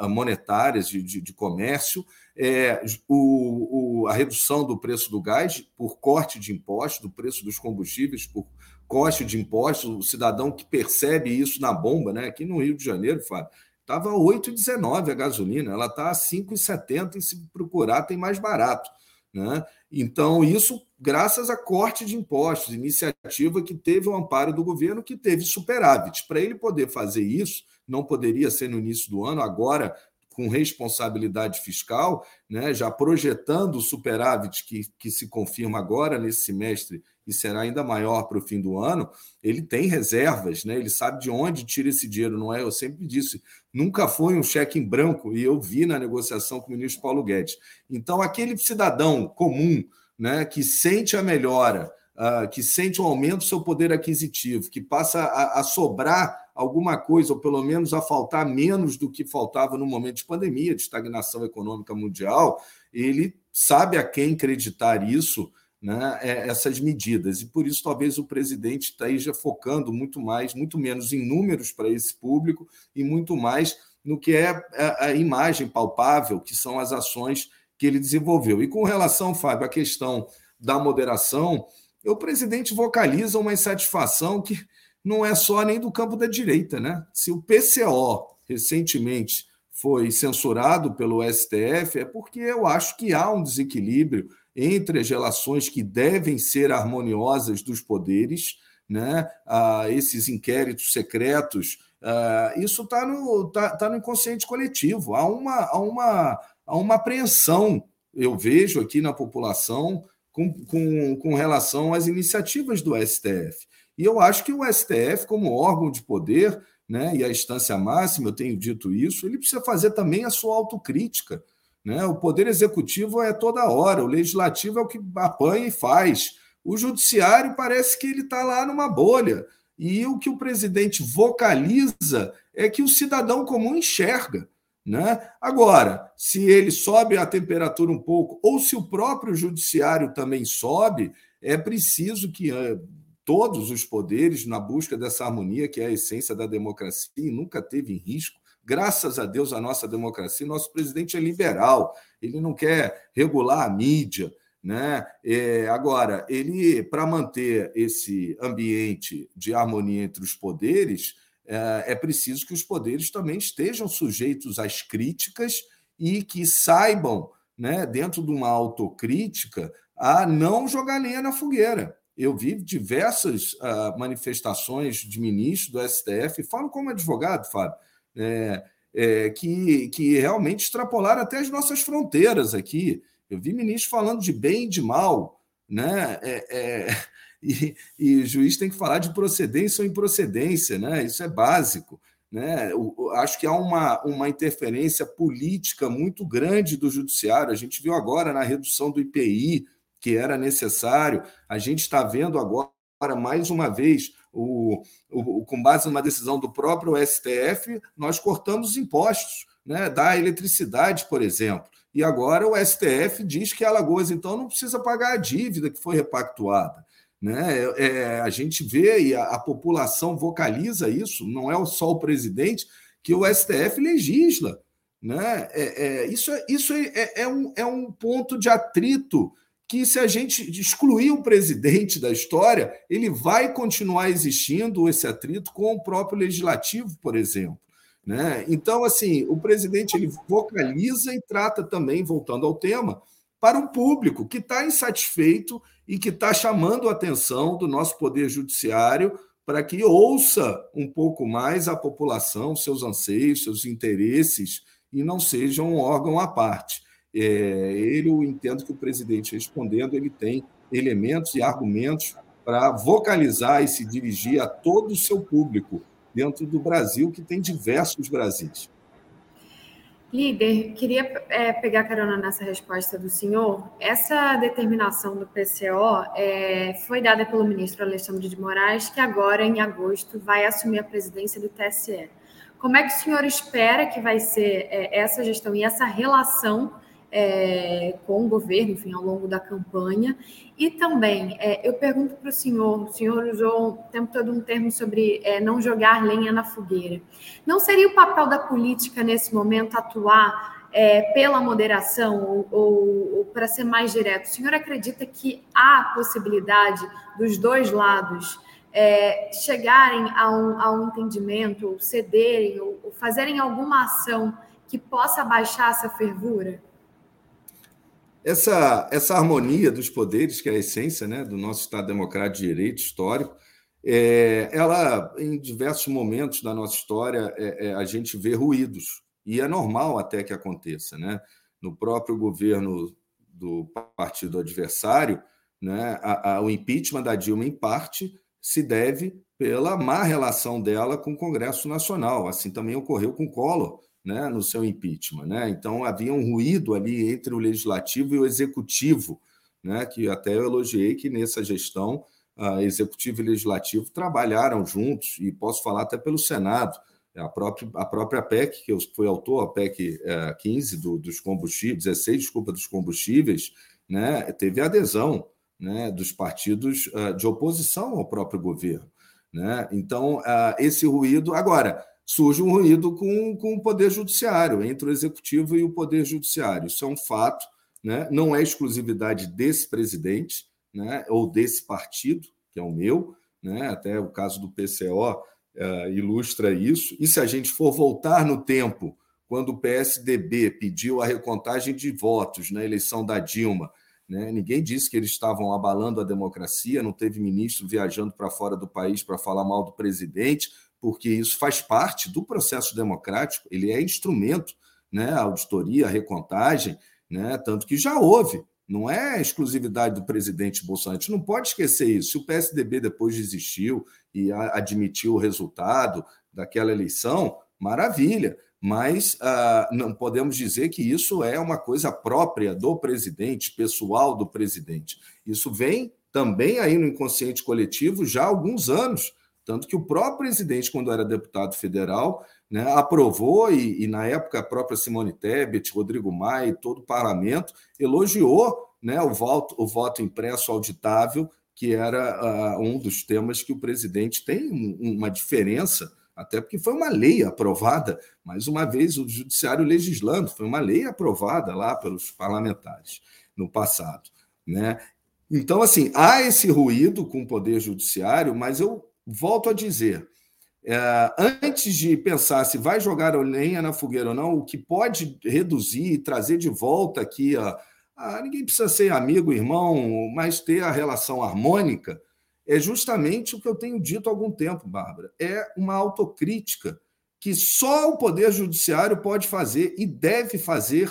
monetárias de, de, de, comércio, é, o, o, a redução do preço do gás por corte de impostos, do preço dos combustíveis por corte de impostos, o cidadão que percebe isso na bomba, né? Aqui no Rio de Janeiro, Fábio, estava 8,19 a gasolina, ela está a 5,70 e se procurar tem mais barato. Né? Então, isso graças a corte de impostos, iniciativa que teve o amparo do governo, que teve superávit. Para ele poder fazer isso, não poderia ser no início do ano, agora com responsabilidade fiscal, né, já projetando o superávit que, que se confirma agora nesse semestre e será ainda maior para o fim do ano, ele tem reservas, né? ele sabe de onde tira esse dinheiro, não é? Eu sempre disse, nunca foi um cheque em branco, e eu vi na negociação com o ministro Paulo Guedes. Então, aquele cidadão comum né, que sente a melhora uh, que sente um aumento do seu poder aquisitivo, que passa a, a, sobrar alguma coisa, ou pelo menos a faltar menos do que faltava no momento de pandemia, de estagnação econômica mundial, ele sabe a quem acreditar isso, né, é, essas medidas. E por isso, talvez o presidente esteja focando muito mais, muito menos em números para esse público e muito mais no que é a imagem palpável, que são as ações que ele desenvolveu. E com relação, Fábio, à questão da moderação, o presidente vocaliza uma insatisfação que não é só nem do campo da direita. Né? Se o PCO recentemente foi censurado pelo STF, é porque eu acho que há um desequilíbrio entre as relações que devem ser harmoniosas dos poderes, né? Ah, esses inquéritos secretos, ah, isso está no, tá, tá no inconsciente coletivo. Há uma, há, uma, há uma apreensão, eu vejo aqui na população, com, com, com relação às iniciativas do STF. E eu acho que o STF, como órgão de poder, né, e a instância máxima, eu tenho dito isso, ele precisa fazer também a sua autocrítica. Né? O poder executivo é toda hora, o legislativo é o que apanha e faz. O judiciário parece que ele está lá numa bolha. E o que o presidente vocaliza é que o cidadão comum enxerga. Né? Agora, se ele sobe a temperatura um pouco, ou se o próprio judiciário também sobe, é preciso que uh, todos os poderes, na busca dessa harmonia, que é a essência da democracia, e nunca teve risco, Graças a Deus, a nossa democracia, nosso presidente é liberal, ele não quer regular a mídia. Né? É, agora, ele, para manter esse ambiente de harmonia entre os poderes, é, é preciso que os poderes também estejam sujeitos às críticas e que saibam, né, dentro de uma autocrítica, a não jogar lenha na fogueira. Eu vi diversas uh, manifestações de ministros do STF, falo como advogado, Fábio, é, é, que, que realmente extrapolaram até as nossas fronteiras aqui. Eu vi ministros falando de bem e de mal, né? É, é [LAUGHS] e, e, o juiz tem que falar de procedência ou improcedência, né? Isso é básico. Né? Eu, acho que há uma, uma interferência política muito grande do judiciário. A gente viu agora na redução do IPI, que era necessário. A gente está vendo agora, mais uma vez, o, o, com base numa decisão do próprio STF, nós cortamos os impostos né, da eletricidade, por exemplo. E agora o STF diz que Alagoas, então, não precisa pagar a dívida que foi repactuada. Né? É, é a gente vê e a, a, população vocaliza isso, não é só o presidente, que o STF legisla. Né? É, é, isso é, isso é, é, é um, é um ponto de atrito que se a gente excluir o presidente da história, ele vai continuar existindo esse atrito com o próprio legislativo, por exemplo. Né? Então, assim, o presidente ele vocaliza e trata também, voltando ao tema, para um público que está insatisfeito e que está chamando a atenção do nosso poder judiciário para que ouça um pouco mais a população, seus anseios, seus interesses, e não seja um órgão à parte. É, eu entendo que o presidente, respondendo, ele tem elementos e argumentos para vocalizar e se dirigir a todo o seu público dentro do Brasil, que tem diversos Brasis. Líder, queria é, pegar carona nessa resposta do senhor. Essa determinação do PCO é, foi dada pelo ministro Alexandre de Moraes, que agora, em agosto, vai assumir a presidência do TSE. Como é que o senhor espera que vai ser é, essa gestão e essa relação é, com o governo, enfim, ao longo da campanha. E também, é, eu pergunto para o senhor, o senhor usou o tempo todo um termo sobre é, não jogar lenha na fogueira. Não seria o papel da política nesse momento atuar é, pela moderação ou, ou, ou para ser mais direto? O senhor acredita que há possibilidade dos dois lados é, chegarem a um, a um entendimento, ou cederem, ou, ou fazerem alguma ação que possa baixar essa fervura? Essa, essa harmonia dos poderes, que é a essência né, do nosso Estado Democrático de Direito histórico, é, ela, em diversos momentos da nossa história, é, é, a gente vê ruídos, e é normal até que aconteça. Né? No próprio governo do partido adversário, né, a, a, o impeachment da Dilma, em parte, se deve pela má relação dela com o Congresso Nacional. Assim também ocorreu com Collor, né, no seu impeachment. Né? Então, havia um ruído ali entre o legislativo e o executivo né, que até eu elogiei que nessa gestão uh, executivo e legislativo trabalharam juntos, e posso falar até pelo Senado, a própria, a própria PEC, que eu fui autor, a PEC uh, 15 do, dos combustíveis, 16, desculpa, dos combustíveis, né, teve adesão né, dos partidos uh, de oposição ao próprio governo. Né? Então, uh, esse ruído. Agora, surge um ruído com, com o Poder Judiciário, entre o Executivo e o Poder Judiciário. Isso é um fato, né? não é exclusividade desse presidente né? ou desse partido, que é o meu, né? até o caso do PCO uh, eh, ilustra isso. E se a gente for voltar no tempo, quando o PSDB pediu a recontagem de votos na eleição da Dilma, né? Ninguém disse que eles estavam abalando a democracia, não teve ministro viajando para fora do país para falar mal do presidente, porque isso faz parte do processo democrático, ele é instrumento, né? auditoria, recontagem, né? tanto que já houve. Não é exclusividade do presidente Bolsonaro. A gente não pode esquecer isso. Se o PSDB depois desistiu e admitiu o resultado daquela eleição, maravilha mas ah, não podemos dizer que isso é uma coisa própria do presidente, pessoal do presidente. Isso vem também aí no inconsciente coletivo já há alguns anos, tanto que o próprio presidente, quando era deputado federal, né, aprovou, e, e, na época a própria Simone Tebet, Rodrigo Maia todo o parlamento elogiou né, o, voto, o voto impresso auditável, que era uh, um dos temas que o presidente tem uma diferença até porque foi uma lei aprovada, mais uma vez, o judiciário legislando, foi uma lei aprovada lá pelos parlamentares no passado. Né? Então, assim, há esse ruído com o Poder Judiciário, mas eu volto a dizer. É, antes de pensar se vai jogar a lenha na fogueira ou não, o que pode reduzir e trazer de volta aqui a, a ninguém precisa ser amigo, irmão, mas ter a relação harmônica, é justamente o que eu tenho dito há algum tempo, Bárbara. É uma autocrítica que só o Poder Judiciário pode fazer e deve fazer.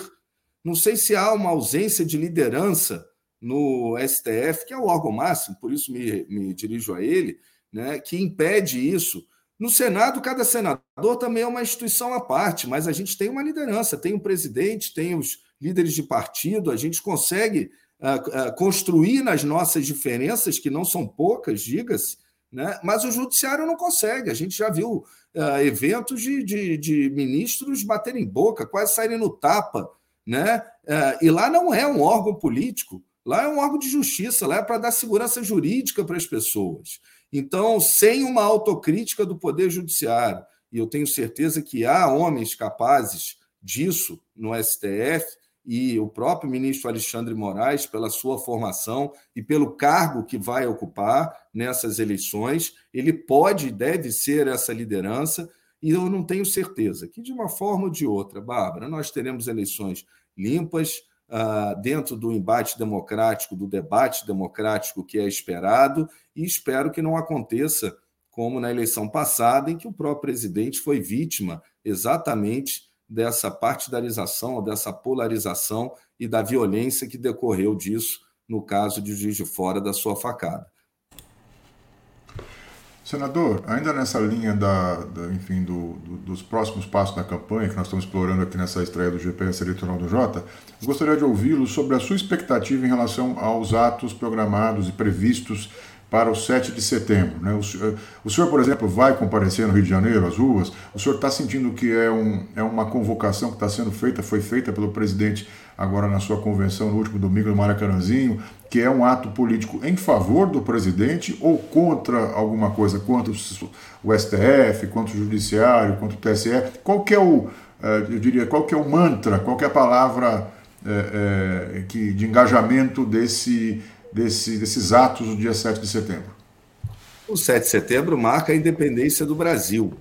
Não sei se há uma ausência de liderança no STF, que é o órgão máximo, por isso me, me dirijo a ele, né, que impede isso. No Senado, cada senador também é uma instituição à parte, mas a gente tem uma liderança, tem o presidente, tem os líderes de partido, a gente consegue construir nas nossas diferenças, que não são poucas, diga-se, né? mas o judiciário não consegue. A gente já viu uh, eventos de, de, de, ministros baterem boca, quase saírem no tapa. Né? Uh, e lá não é um órgão político, lá é um órgão de justiça, lá é para dar segurança jurídica para as pessoas. Então, sem uma autocrítica do Poder Judiciário, e eu tenho certeza que há homens capazes disso no STF, e o próprio ministro Alexandre Moraes, pela sua formação e pelo cargo que vai ocupar nessas eleições, ele pode e deve ser essa liderança, e eu não tenho certeza que, de uma forma ou de outra, Bárbara, nós teremos eleições limpas, dentro do embate democrático, do debate democrático que é esperado, e espero que não aconteça como na eleição passada, em que o próprio presidente foi vítima exatamente dessa partidarização, dessa polarização e da violência que decorreu disso no caso de Juiz de Fora da sua facada. Senador, ainda nessa linha da, da enfim, do, do, dos próximos passos da campanha que nós estamos explorando aqui nessa estreia do GPS Eleitoral do Jota, gostaria de ouvi-lo sobre a sua expectativa em relação aos atos programados e previstos para o 7 de setembro. Né? O, senhor, o, senhor, por exemplo, vai comparecer no Rio de Janeiro, às ruas? O senhor está sentindo que é, um, é uma convocação que está sendo feita, foi feita pelo presidente agora na sua convenção no último domingo no Maracanãzinho, que é um ato político em favor do presidente ou contra alguma coisa, contra o STF, contra o Judiciário, contra o TSE? Qual que é o, eh, eu diria, qual que é o mantra, qual que é a palavra é, é, que, de engajamento desse desse, desses atos do dia 7 de setembro? O 7 de setembro marca a independência do Brasil.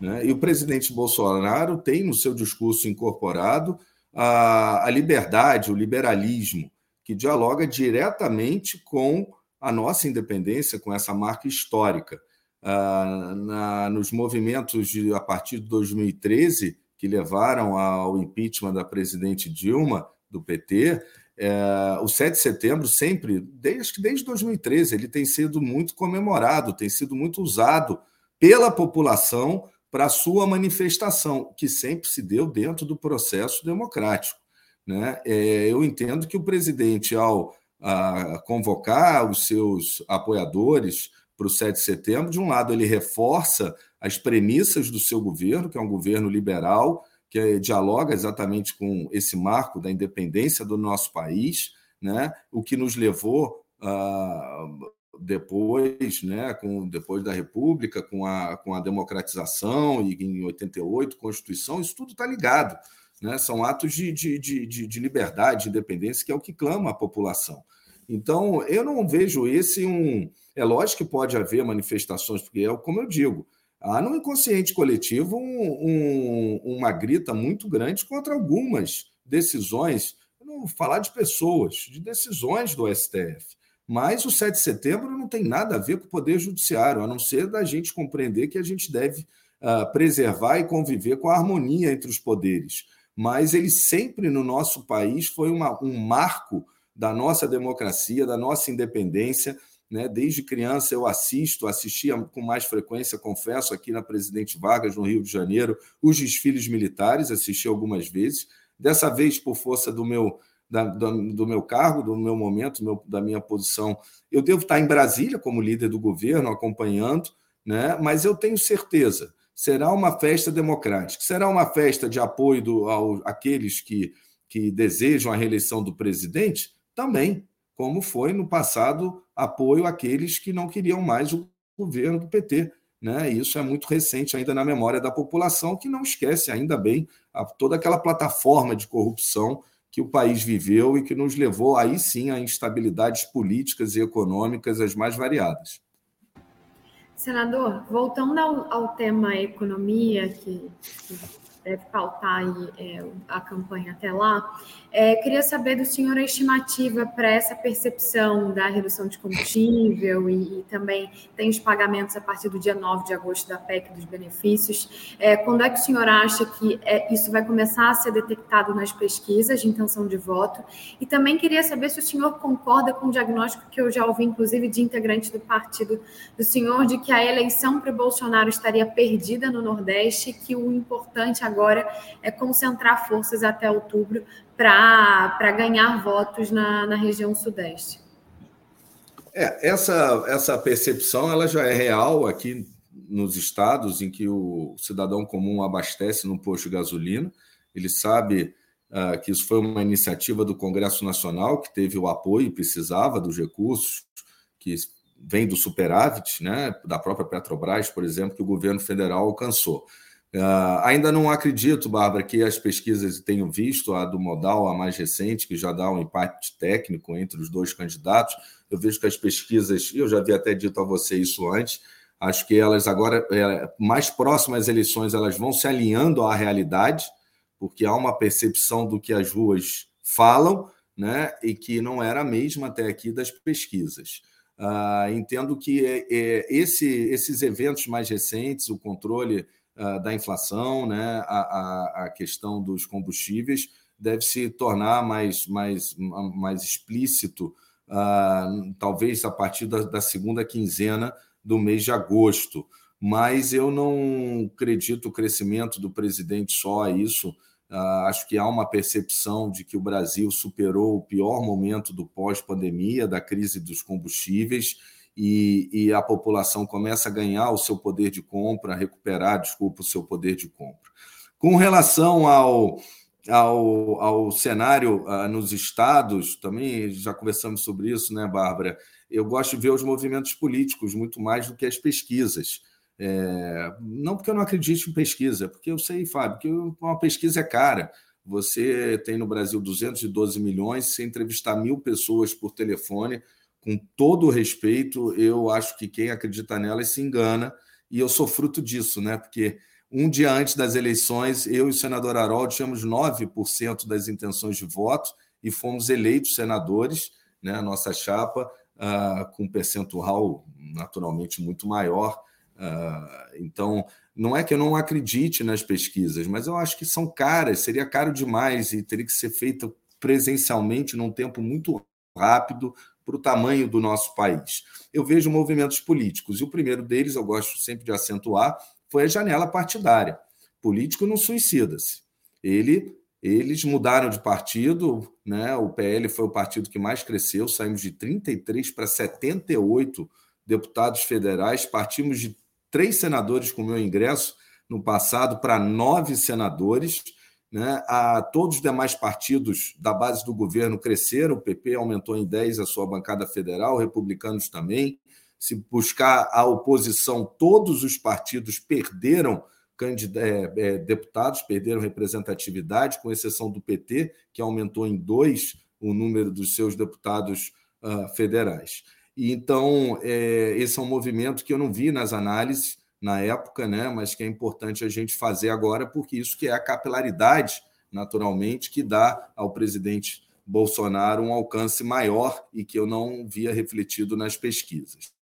Né? E o presidente Bolsonaro tem no seu discurso incorporado a, a liberdade, o liberalismo, que dialoga diretamente com a nossa independência, com essa marca histórica. Ah, na, nos movimentos de, a partir de 2013, que levaram ao impeachment da presidente Dilma, do PT, é, o 7 de setembro sempre, desde, desde 2013, ele tem sido muito comemorado, tem sido muito usado pela população para sua manifestação, que sempre se deu dentro do processo democrático. Né? É, eu entendo que o presidente, ao a convocar os seus apoiadores para o 7 de setembro. De um lado, ele reforça as premissas do seu governo, que é um governo liberal, que dialoga exatamente com esse marco da independência do nosso país, né? o que nos levou uh, depois, né, com, depois da República, com a, com a democratização e em 88, Constituição, isso tudo está ligado. Né? São atos de, de, de, de liberdade, de independência, que é o que clama a população. Então, eu não vejo esse um. É lógico que pode haver manifestações, porque é como eu digo, há no inconsciente coletivo um, um, uma grita muito grande contra algumas decisões, não vou falar de pessoas, de decisões do STF. Mas o 7 de setembro não tem nada a ver com o Poder Judiciário, a não ser da gente compreender que a gente deve uh, preservar e conviver com a harmonia entre os poderes. Mas ele sempre no nosso país foi uma, um marco da nossa democracia, da nossa independência. Né? Desde criança eu assisto, assistia com mais frequência, confesso, aqui na Presidente Vargas, no Rio de Janeiro, os desfiles militares, assisti algumas vezes. Dessa vez, por força do meu da, do, do, meu cargo, do meu momento, meu, da minha posição. Eu devo estar em Brasília como líder do governo, acompanhando, né? mas eu tenho certeza, será uma festa democrática, será uma festa de apoio do, ao, àqueles que, que desejam a reeleição do presidente, também, como foi no passado apoio àqueles que não queriam mais o governo do PT. Né? Isso é muito recente ainda na memória da população, que não esquece, ainda bem, a, toda aquela plataforma de corrupção que o país viveu e que nos levou aí sim a instabilidades políticas e econômicas as mais variadas. Senador, voltando ao, ao tema economia, que, que deve pautar aí, é, a campanha até lá. É, queria saber do senhor a estimativa para essa percepção da redução de combustível e, e, também tem os pagamentos a partir do dia 9 de agosto da PEC dos benefícios. É, quando é que o senhor acha que é, isso vai começar a ser detectado nas pesquisas de intenção de voto? E também queria saber se o senhor concorda com o diagnóstico que eu já ouvi, inclusive, de integrante do partido do senhor, de que a eleição para o Bolsonaro estaria perdida no Nordeste, que o importante agora agora é concentrar forças até outubro para ganhar votos na, na região sudeste. É, essa, essa percepção ela já é real aqui nos estados em que o cidadão comum abastece no posto de gasolina. Ele sabe uh, que isso foi uma iniciativa do Congresso Nacional que teve o apoio, precisava dos recursos que vem do superávit, né, da própria Petrobras, por exemplo, que o governo federal alcançou. Uh, ainda não acredito, Bárbara, que as pesquisas tenham visto, a do Modal, a mais recente, que já dá um empate técnico entre os dois candidatos. Eu vejo que as pesquisas, eu já havia até dito a você isso antes, acho que elas agora, é, mais próximas às eleições, elas vão se alinhando à realidade, porque há uma percepção do que as ruas falam, né, e que não era a mesma até aqui das pesquisas. Uh, entendo que é, é, esse, esses eventos mais recentes, o controle uh, da inflação, né, a, a, a, questão dos combustíveis, deve se tornar mais, mais, mais explícito, uh, talvez a partir da, da segunda quinzena do mês de agosto. Mas eu não acredito o crescimento do presidente só a isso. Uh, acho que há uma percepção de que o Brasil superou o pior momento do pós-pandemia, da crise dos combustíveis, e, e, a população começa a ganhar o seu poder de compra, recuperar, desculpa, o seu poder de compra. Com relação ao, ao, ao cenário uh, nos estados, também já conversamos sobre isso, né, Bárbara? Eu gosto de ver os movimentos políticos muito mais do que as pesquisas. É, não porque eu não acredite em pesquisa, porque eu sei, Fábio, que uma pesquisa é cara. Você tem no Brasil 212 milhões, se entrevistar mil pessoas por telefone, com todo respeito, eu acho que quem acredita nelas se engana, e eu sou fruto disso, né? Porque um dia antes das eleições, eu e o senador Harold tínhamos 9% das intenções de voto e fomos eleitos senadores, né? A nossa chapa, uh, com um percentual naturalmente muito maior. Uh, então, não é que eu não acredite nas pesquisas, mas eu acho que são caras, seria caro demais e teria que ser feita presencialmente num tempo muito rápido, para o tamanho do nosso país. Eu vejo movimentos políticos, e o primeiro deles, eu gosto sempre de acentuar, foi a janela partidária. Político não suicida-se. Ele Eles mudaram de partido, né? o PL foi o partido que mais cresceu, saímos de 33 para 78 deputados federais, partimos de três senadores com meu ingresso no passado para nove senadores. Né? A, todos os demais partidos da base do governo cresceram, o PP aumentou em 10 a sua bancada federal, republicanos também. Se buscar a oposição, todos os partidos perderam é, é, deputados, perderam representatividade, com exceção do PT, que aumentou em dois o número dos seus deputados uh, federais. Então, é, esse é um movimento que eu não vi nas análises na época, né, mas que é importante a gente fazer agora, porque isso que é a capilaridade, naturalmente, que dá ao presidente Bolsonaro um alcance maior e que eu não via refletido nas pesquisas.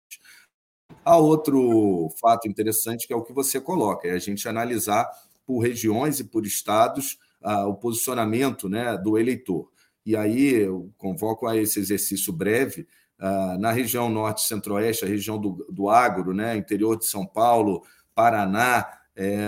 Há outro fato interessante que é o que você coloca, é a gente analisar por regiões e por estados ah, o posicionamento né, do eleitor. E aí eu convoco a esse exercício breve ah, na região norte centro-oeste, a região do, do agro, né, interior de São Paulo, Paraná, é,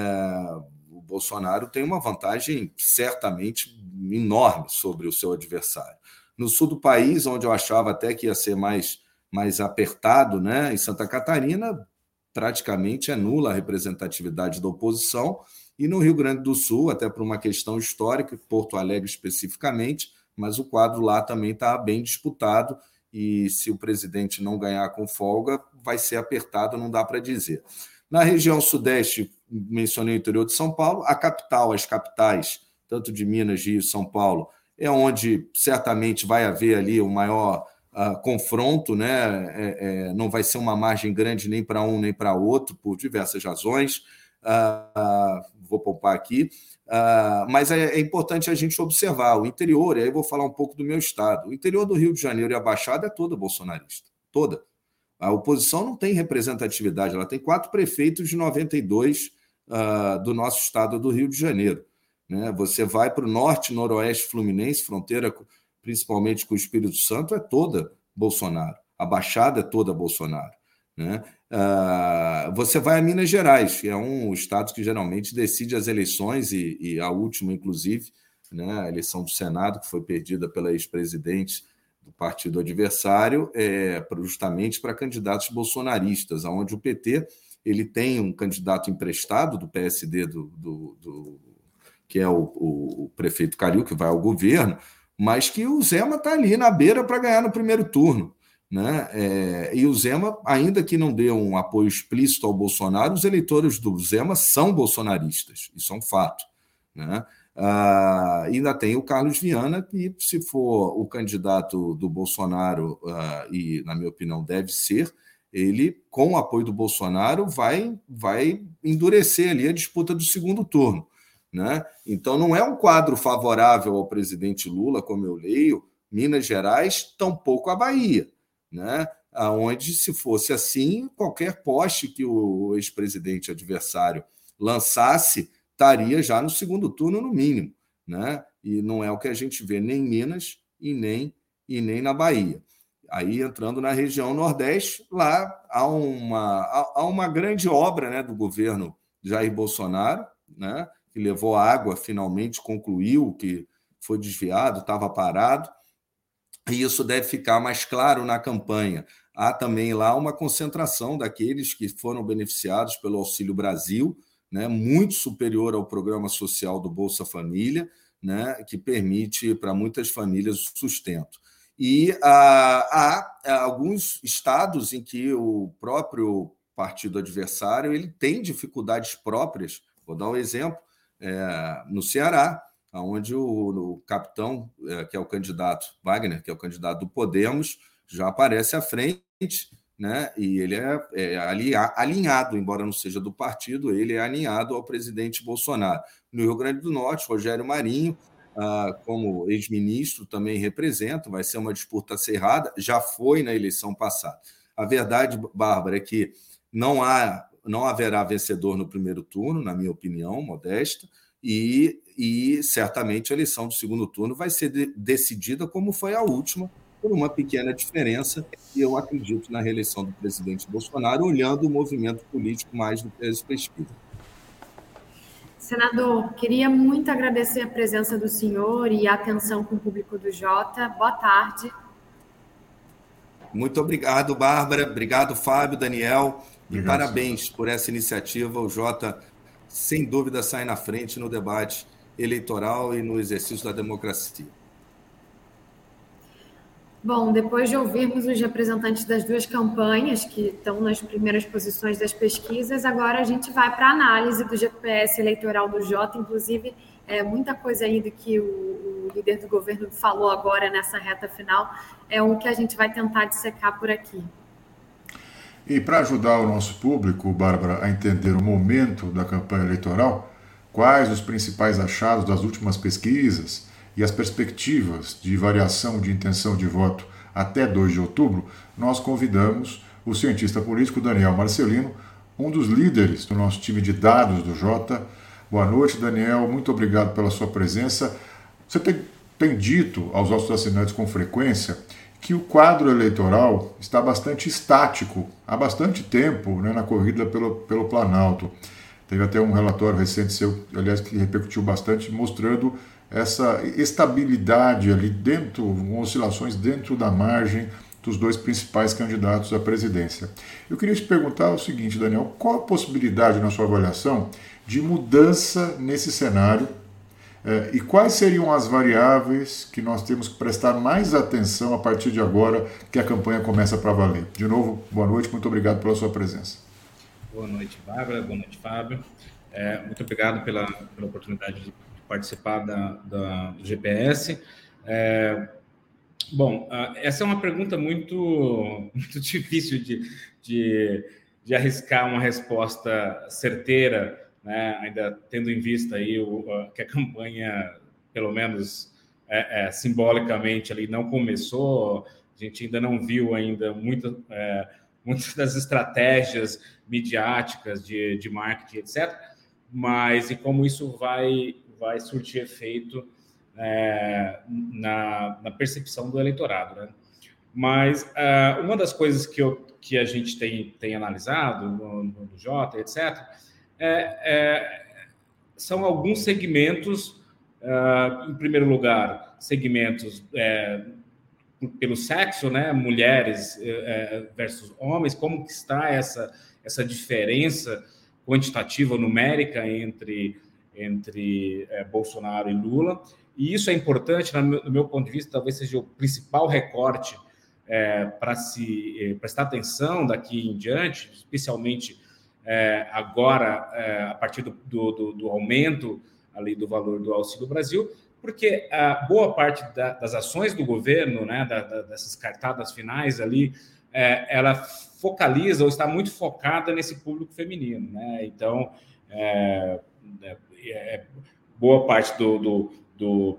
o Bolsonaro tem uma vantagem certamente enorme sobre o seu adversário. No sul do país, onde eu achava até que ia ser mais mais apertado, né? Em Santa Catarina, praticamente é nula a representatividade da oposição, e no Rio Grande do Sul, até por uma questão histórica, Porto Alegre especificamente, mas o quadro lá também está bem disputado, e se o presidente não ganhar com folga, vai ser apertado, não dá para dizer. Na região sudeste, mencionei o interior de São Paulo, a capital, as capitais, tanto de Minas, Rio e São Paulo, é onde certamente vai haver ali o maior uh, confronto, né? É, é, não vai ser uma margem grande nem para um nem para outro, por diversas razões. Uh, vou poupar aqui. Mas é, é, importante a gente observar o interior, e aí vou falar um pouco do meu estado. O interior do Rio de Janeiro e a Baixada é toda bolsonarista, toda. A oposição não tem representatividade, ela tem quatro prefeitos de 92 uh, do nosso estado do Rio de Janeiro. Né? Você vai para o norte, noroeste fluminense, fronteira principalmente com o Espírito Santo, é toda Bolsonaro. A Baixada é toda Bolsonaro. Né? Uh, você vai a Minas Gerais, que é um estado que geralmente decide as eleições, e, e a última, inclusive, né, a eleição do Senado, que foi perdida pela ex-presidente do partido adversário, é, justamente para candidatos bolsonaristas, onde o PT ele tem um candidato emprestado do PSD, do, do, do que é o, o, prefeito Calil, que vai ao governo, mas que o Zema está ali na beira para ganhar no primeiro turno. Né? É, e o Zema, ainda que não dê um apoio explícito ao Bolsonaro, os eleitores do Zema são bolsonaristas, isso é um fato. Né? Ah, ainda tem o Carlos Viana, que, se for o candidato do Bolsonaro, ah, e na minha opinião deve ser, ele, com o apoio do Bolsonaro, vai, vai endurecer ali a disputa do segundo turno. Né? Então, não é um quadro favorável ao presidente Lula, como eu leio, Minas Gerais, tampouco a Bahia. Né? Onde, se fosse assim, qualquer poste que o ex-presidente adversário lançasse estaria já no segundo turno, no mínimo. Né? E não é o que a gente vê nem em Minas e nem, e nem na Bahia. Aí, entrando na região Nordeste, lá há uma, há uma grande obra né, do governo Jair Bolsonaro, né, que levou água, finalmente concluiu, que foi desviado, estava parado. E isso deve ficar mais claro na campanha. Há também lá uma concentração daqueles que foram beneficiados pelo Auxílio Brasil, né, muito superior ao programa social do Bolsa Família, né, que permite para muitas famílias o sustento. E ah, há alguns estados em que o próprio partido adversário ele tem dificuldades próprias. Vou dar um exemplo é, no Ceará, onde o, o capitão, é, que é o candidato Wagner, que é o candidato do Podemos, já aparece à frente, né? E ele é, é alinhado, embora não seja do partido, ele é alinhado ao presidente Bolsonaro. No Rio Grande do Norte, Rogério Marinho, ah, como ex-ministro, também representa, vai ser uma disputa acirrada, já foi na eleição passada. A verdade, Bárbara, é que não há não haverá vencedor no primeiro turno, na minha opinião, modesta, e, e certamente a eleição do segundo turno vai ser de, decidida como foi a última, por uma pequena diferença, e eu acredito na reeleição do presidente Bolsonaro, olhando o movimento político mais do que as pesquisas. Senador, queria muito agradecer a presença do senhor e a atenção com o público do Jota. Boa tarde. Muito obrigado, Bárbara. Obrigado, Fábio, Daniel. Obrigado, e parabéns senhor. por essa iniciativa. O Jota, sem dúvida, sai na frente no debate eleitoral e no exercício da democracia. Bom, depois de ouvirmos os representantes das duas campanhas que estão nas primeiras posições das pesquisas, agora a gente vai para a análise do GPS eleitoral do Jota, inclusive é, muita coisa aí do que o, o, líder do governo falou agora nessa reta final é o que a gente vai tentar dissecar por aqui. E para ajudar o nosso público, Bárbara, a entender o momento da campanha eleitoral, quais os principais achados das últimas pesquisas e as perspectivas de variação de intenção de voto até 2 de outubro, nós convidamos o cientista político Daniel Marcelino, um dos líderes do nosso time de dados do Jota. Boa noite, Daniel. Muito obrigado pela sua presença. Você tem, tem dito aos nossos assinantes com frequência que o quadro eleitoral está bastante estático há bastante tempo né, na corrida pelo, pelo Planalto. Teve até um relatório recente seu, aliás, que repercutiu bastante, mostrando essa estabilidade ali dentro, oscilações dentro da margem dos dois principais candidatos à presidência. Eu queria te perguntar o seguinte, Daniel, qual a possibilidade na sua avaliação de mudança nesse cenário eh, e quais seriam as variáveis que nós temos que prestar mais atenção a partir de agora que a campanha começa para valer? De novo, boa noite, muito obrigado pela sua presença. Boa noite, Bárbara. Boa noite, Fábio. É, muito obrigado pela, pela oportunidade de participar da, da do GPS. É, bom, essa é uma pergunta muito, [LAUGHS] muito difícil de, de, de arriscar uma resposta certeira, né? ainda tendo em vista aí o, que a campanha, pelo menos é, é, simbolicamente, ali não começou, a gente ainda não viu ainda muito, é, muitas das estratégias midiáticas de, de marketing, etc. Mas e como isso vai, vai surtir efeito é, na, na, percepção do eleitorado. Né? Mas uh, uma das coisas que, eu, que a gente tem, tem analisado no, no Jota, etc., é, é, são alguns segmentos, uh, em primeiro lugar, segmentos é, pelo sexo, né, mulheres é, versus homens, como que está essa, essa diferença quantitativa, numérica entre, entre é, Bolsonaro e Lula. E isso é importante, no meu ponto de vista, talvez seja o principal recorte é, para se prestar atenção daqui em diante, especialmente agora, a partir do, do, do, aumento ali do valor do Auxílio Brasil, porque a boa parte da, das ações do governo, né, da, da, dessas cartadas finais ali, é, ela focaliza ou está muito focada nesse público feminino, né? Então, é, é, é boa parte do, do, do,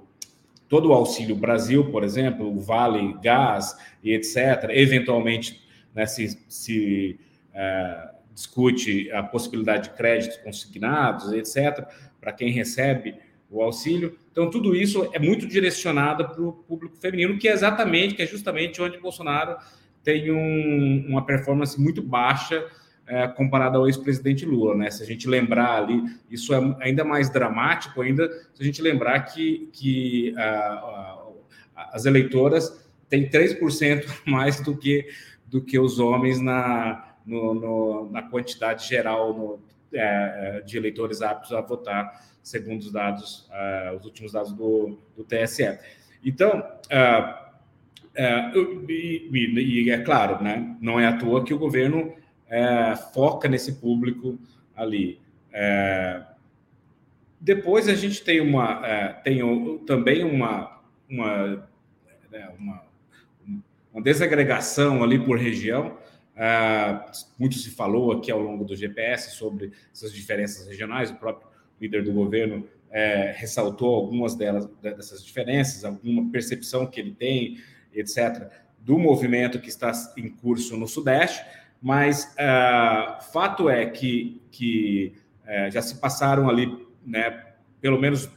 todo o auxílio Brasil, por exemplo, o Vale Gás e etc. Eventualmente, né, se, se é, discute a possibilidade de créditos consignados, etc. Para quem recebe o auxílio. Então, tudo isso é muito direcionado para o público feminino, que é exatamente, que é justamente onde Bolsonaro tem um, uma performance muito baixa é, comparada ao ex-presidente Lula, né? Se a gente lembrar ali, isso é ainda mais dramático ainda, se a gente lembrar que, que as eleitoras têm 3% [LAUGHS] mais do que, do que os homens na, no, no, na quantidade geral no, é, de eleitores aptos a votar segundo os dados, uh, os últimos dados do, do TSE. Então, uh, uh, e, e, é claro, né, não é à toa que o governo foca nesse público ali. depois a gente tem uma tem também uma uma, né, uma, uma desagregação ali por região. Uh, muito se falou aqui ao longo do GPS sobre essas diferenças regionais, o próprio líder do governo é, ressaltou algumas delas, dessas diferenças, alguma percepção que ele tem, etc., do movimento que está em curso no Sudeste, mas uh, fato é que, que uh, já se passaram ali, né, pelo menos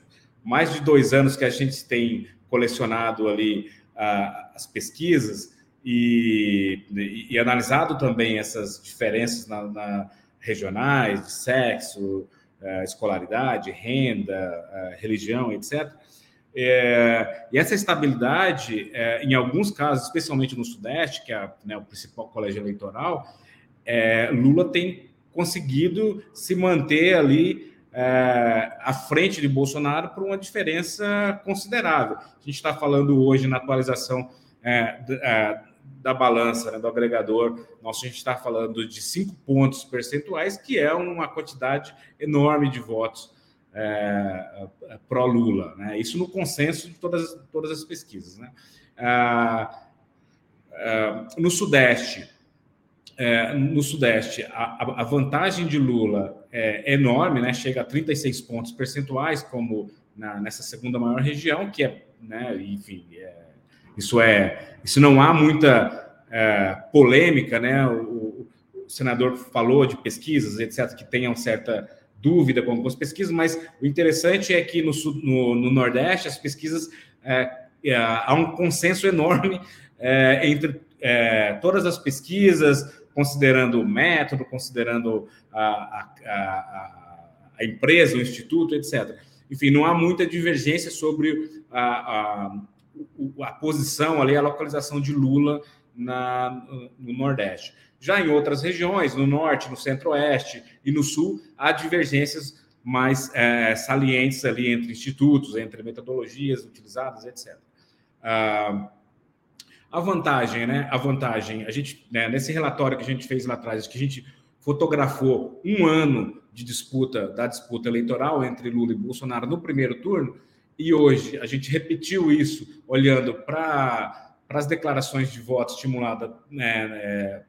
mais de dois anos que a gente tem colecionado ali uh, as pesquisas e, e, analisado também essas diferenças na, na regionais, de sexo, uh, escolaridade, renda, uh, religião, etc. É, e essa estabilidade, é, em alguns casos, especialmente no Sudeste, que é né, o principal colégio eleitoral, é, Lula tem conseguido se manter ali à frente de Bolsonaro por uma diferença considerável. A gente está falando hoje na atualização da balança, né, do agregador, nosso, a gente está falando de cinco pontos percentuais, que é uma quantidade enorme de votos é, pró-Lula. Né? Isso no consenso de todas, todas as pesquisas. Né? Ah, ah, no Sudeste, é, no Sudeste, a, a, vantagem de Lula é enorme, né? chega a 36 pontos percentuais, como na, nessa segunda maior região, que é, né, enfim, é, isso é, isso não há muita é, polêmica, né? O, o, senador falou de pesquisas, etc., que tenham certa dúvida com algumas pesquisas, mas o interessante é que no, no, no Nordeste as pesquisas é, é, há um consenso enorme é, entre é, todas as pesquisas, considerando o método, considerando a, a, a, a, empresa, o instituto, etc. Enfim, não há muita divergência sobre a, a, posição ali, a localização de Lula na, no Nordeste. Já em outras regiões, no Norte, no Centro-Oeste e no Sul, há divergências mais é, salientes ali entre institutos, entre metodologias utilizadas, etc. Ah, a vantagem, né? A vantagem, a gente, né, nesse relatório que a gente fez lá atrás, que a gente fotografou um ano de disputa, da disputa eleitoral entre Lula e Bolsonaro no primeiro turno, e hoje a gente repetiu isso olhando para as declarações de voto estimulada né, é,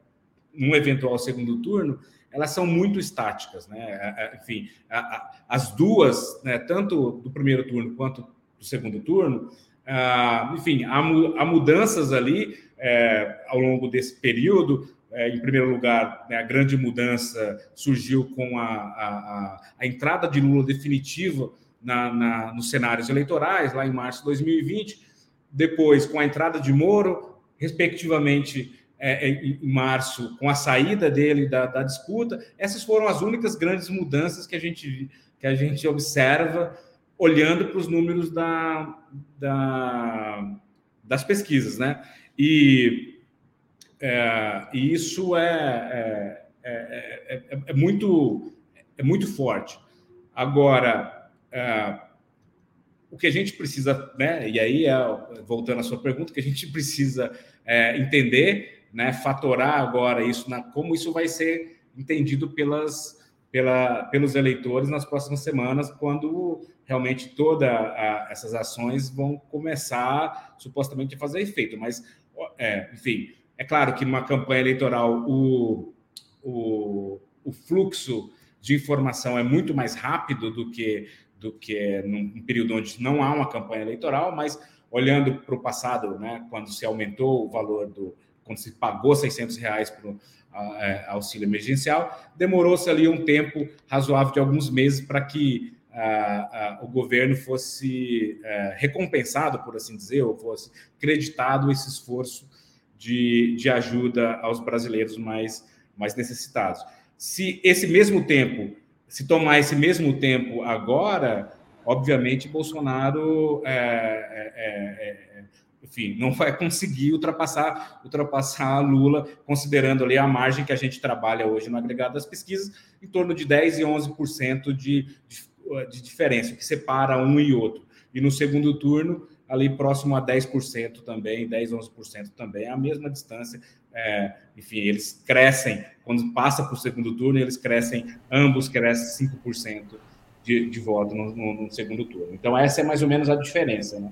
num eventual segundo turno, elas são muito estáticas, né? É, é, enfim, a, a, as duas, né, tanto do primeiro turno quanto do segundo turno, ah, enfim, há, há, mudanças ali é, ao longo desse período. É, em primeiro lugar, né, a grande mudança surgiu com a, a entrada de Lula definitiva na, na, nos cenários eleitorais, lá em março de 2020. Depois, com a entrada de Moro, respectivamente, é, é, em março, com a saída dele da, da, disputa. Essas foram as únicas grandes mudanças que a gente, que a gente observa olhando para os números da, da, das pesquisas, né? E, é, isso é, é, é, é, muito, é muito forte. Agora, o que a gente precisa, né? E aí, voltando à sua pergunta, o que a gente precisa entender, né? Fatorar agora isso, na, como isso vai ser entendido pelas, pela, pelos eleitores nas próximas semanas, quando realmente todas essas ações vão começar supostamente a fazer efeito. Mas, é, enfim, é claro que numa campanha eleitoral o, o, o fluxo de informação é muito mais rápido do que do que num período onde não há uma campanha eleitoral, mas olhando para o passado, né, quando se aumentou o valor do, quando se pagou 600 reais para o é, auxílio emergencial, demorou-se ali um tempo razoável de alguns meses para que o governo fosse é, recompensado, por assim dizer, ou fosse creditado esse esforço de, de ajuda aos brasileiros mais, mais necessitados. Se esse mesmo tempo, se tomar esse mesmo tempo agora, obviamente Bolsonaro é, é, é, é enfim, não vai conseguir ultrapassar, ultrapassar Lula, considerando ali a margem que a gente trabalha hoje no agregado das pesquisas, em torno de 10% e 11% de, de de diferença, que separa um e outro. E no segundo turno, ali próximo a 10% também, 10, 11% também, a mesma distância. É, enfim, eles crescem, quando passa para o segundo turno, eles crescem, ambos crescem 5% de, de voto no, no, no, segundo turno. Então, essa é mais ou menos a diferença. Né?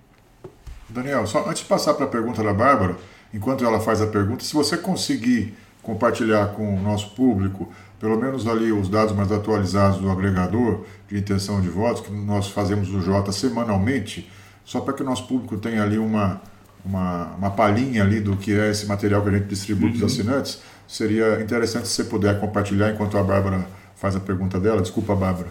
Daniel, só antes de passar para a pergunta da Bárbara, enquanto ela faz a pergunta, se você conseguir compartilhar com o nosso público pelo menos ali os dados mais atualizados do agregador de intenção de votos, que nós fazemos no Jota semanalmente, só para que o nosso público tenha ali uma, uma, uma palhinha ali do que é esse material que a gente distribui para os uhum. assinantes, seria interessante se você puder compartilhar enquanto a Bárbara faz a pergunta dela. Desculpa, Bárbara.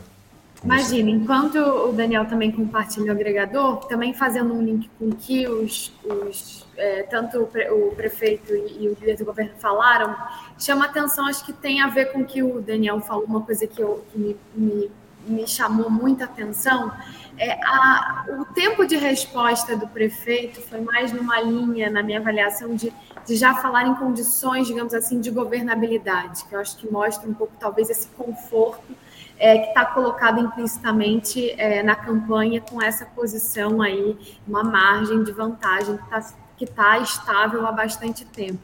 Imagina, enquanto o Daniel também compartilha o agregador, também fazendo um link com que os, os é, tanto o prefeito e o líder do governo falaram, chama atenção, acho que tem a ver com o que o Daniel falou, uma coisa que, eu, que me, me, me chamou muita atenção. É, a, o tempo de resposta do prefeito foi mais numa linha, na minha avaliação, de, de já falar em condições, digamos assim, de governabilidade, que eu acho que mostra um pouco, talvez, esse conforto é, que está colocado implicitamente é, na campanha com essa posição aí, uma margem de vantagem que está que tá estável há bastante tempo.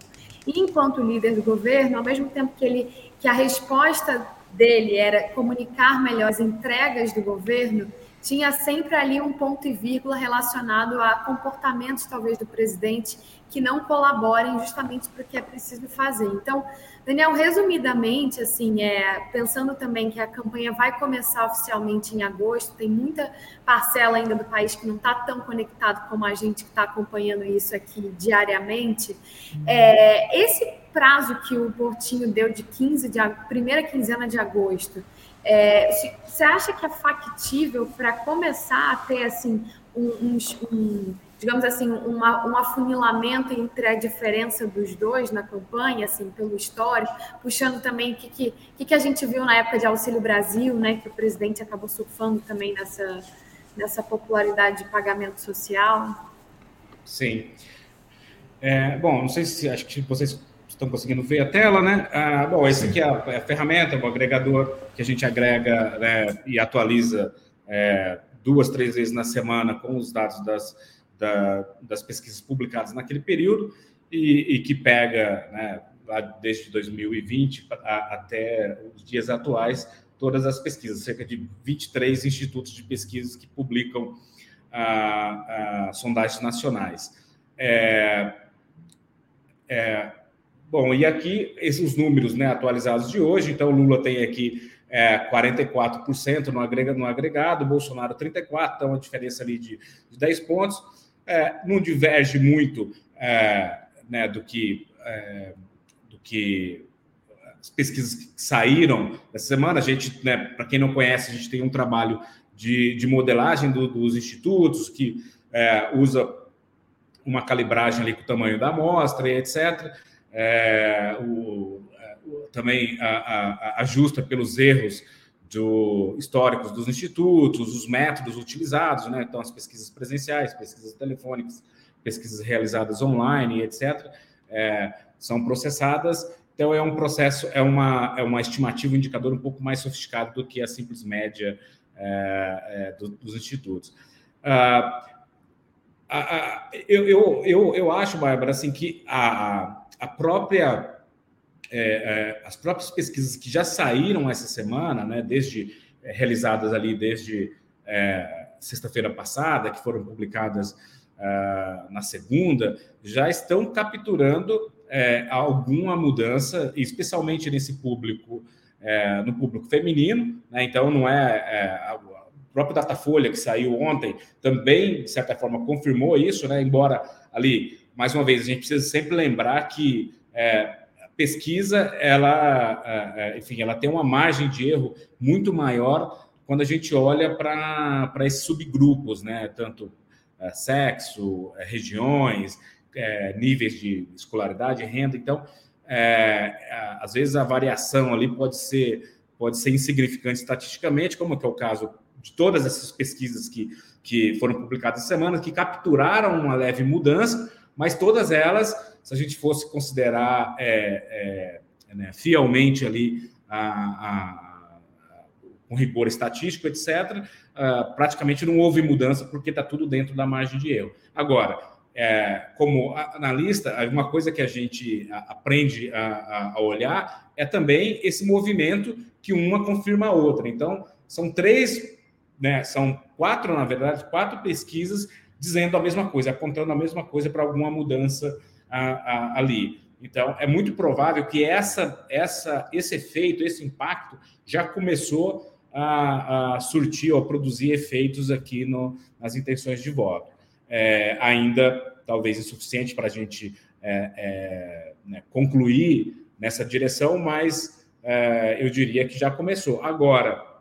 E enquanto líder do governo, ao mesmo tempo que ele que a resposta dele era comunicar melhor as entregas do governo, tinha sempre ali um ponto e vírgula relacionado a comportamentos, talvez, do presidente que não colaborem justamente para o que é preciso fazer. Então, Daniel, resumidamente, assim, é, pensando também que a campanha vai começar oficialmente em agosto, tem muita parcela ainda do país que não está tão conectado como a gente que está acompanhando isso aqui diariamente. É, esse prazo que o Portinho deu de 15 de primeira quinzena de agosto, é, você acha que é factível para começar a ter assim um, um, um digamos assim uma, um afunilamento entre a diferença dos dois na campanha, assim pelo histórico, puxando também o que, que, que a gente viu na época de Auxílio Brasil, né, que o presidente acabou surfando também nessa nessa popularidade de pagamento social. Sim. É, bom, não sei se acho que vocês estão conseguindo ver a tela, né? Ah, bom, esse aqui é a, é a ferramenta, o agregador que a gente agrega né, e atualiza é, duas, três vezes na semana com os dados das, da, das pesquisas publicadas naquele período e, e que pega, né, lá desde 2020 a, até os dias atuais, todas as pesquisas, cerca de 23 institutos de pesquisas que publicam ah, ah, sondagens nacionais. É, é, Bom, e aqui esses números né, atualizados de hoje, então Lula tem aqui é, 44% no, agrega, no agregado, Bolsonaro 34%, então uma diferença ali de, de 10 pontos. É, não diverge muito é, né, do que é, do que as pesquisas que saíram essa semana. A gente, né, para quem não conhece, a gente tem um trabalho de, de modelagem do, dos institutos que é, usa uma calibragem ali com o tamanho da amostra e etc é, é, o, também a, a, ajusta pelos erros do, históricos dos institutos, os métodos utilizados, né? então as pesquisas presenciais, pesquisas telefônicas, pesquisas realizadas online, etc., é, são processadas. Então é um processo, é uma, é uma estimativa, um indicador um pouco mais sofisticado do que a simples média é, é do, dos institutos. Ah, eu, eu, eu, eu acho, Bárbara, assim, que a, a própria, é, é, as próprias pesquisas que já saíram essa semana, né, desde é, realizadas ali desde é, sexta-feira passada, que foram publicadas é, na segunda, já estão capturando alguma mudança, especialmente nesse público, no público feminino. Né, então, não é, o próprio Datafolha que saiu ontem também, de certa forma, confirmou isso, né? Embora ali mais uma vez, a gente precisa sempre lembrar que é, pesquisa, ela, é, é, enfim, ela tem uma margem de erro muito maior quando a gente olha para esses subgrupos, né? Tanto é, sexo, regiões, níveis de escolaridade, renda. Então, às vezes a variação ali pode ser pode ser insignificante estatisticamente, como é o caso de todas essas pesquisas que, que foram publicadas essa semana, que capturaram uma leve mudança, mas todas elas, se a gente fosse considerar é, é, né, fielmente ali a, com rigor estatístico, etc., ah, praticamente não houve mudança porque está tudo dentro da margem de erro. Agora, é, como analista, uma coisa que a gente aprende a, a, olhar é também esse movimento que uma confirma a outra. Então, são três, né, são quatro, na verdade, quatro pesquisas dizendo a mesma coisa, apontando a mesma coisa para alguma mudança a, a, ali. Então, é muito provável que essa, essa, esse efeito, esse impacto, já começou a, a surtir ou a produzir efeitos aqui no, nas intenções de voto. É, ainda, talvez, insuficiente para a gente é, é, né, concluir nessa direção, mas é, eu diria que já começou. Agora,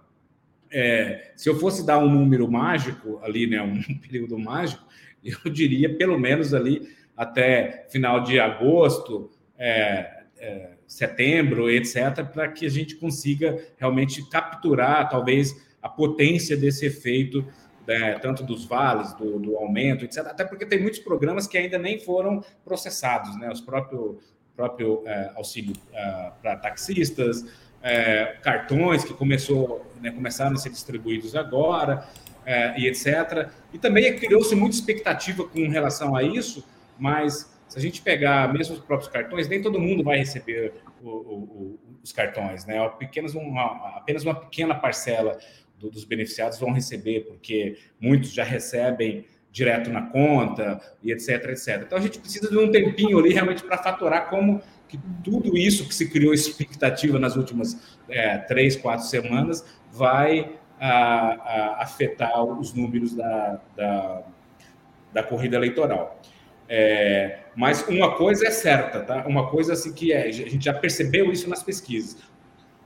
é, se eu fosse dar um número mágico ali, né, um [LAUGHS] período mágico, eu diria pelo menos ali até final de agosto, é, é, setembro, etc., para que a gente consiga realmente capturar, talvez, a potência desse efeito, né, tanto dos vales, do, do, aumento, etc. Até porque tem muitos programas que ainda nem foram processados, né? Os próprio, próprio é, auxílio é, para taxistas, é, cartões que começou, né, começaram a ser distribuídos agora, é, e etc. E também criou-se muita expectativa com relação a isso, mas se a gente pegar mesmo os próprios cartões, nem todo mundo vai receber o, o, os cartões, né? Apenas uma, apenas uma pequena parcela do, dos beneficiados vão receber, porque muitos já recebem direto na conta e etc, etc. Então a gente precisa de um tempinho ali realmente para fatorar como que tudo isso que se criou expectativa nas últimas é, três, quatro semanas vai a, a afetar os números da, da, da corrida eleitoral. É, mas uma coisa é certa, tá? Uma coisa assim que é, a gente já percebeu isso nas pesquisas.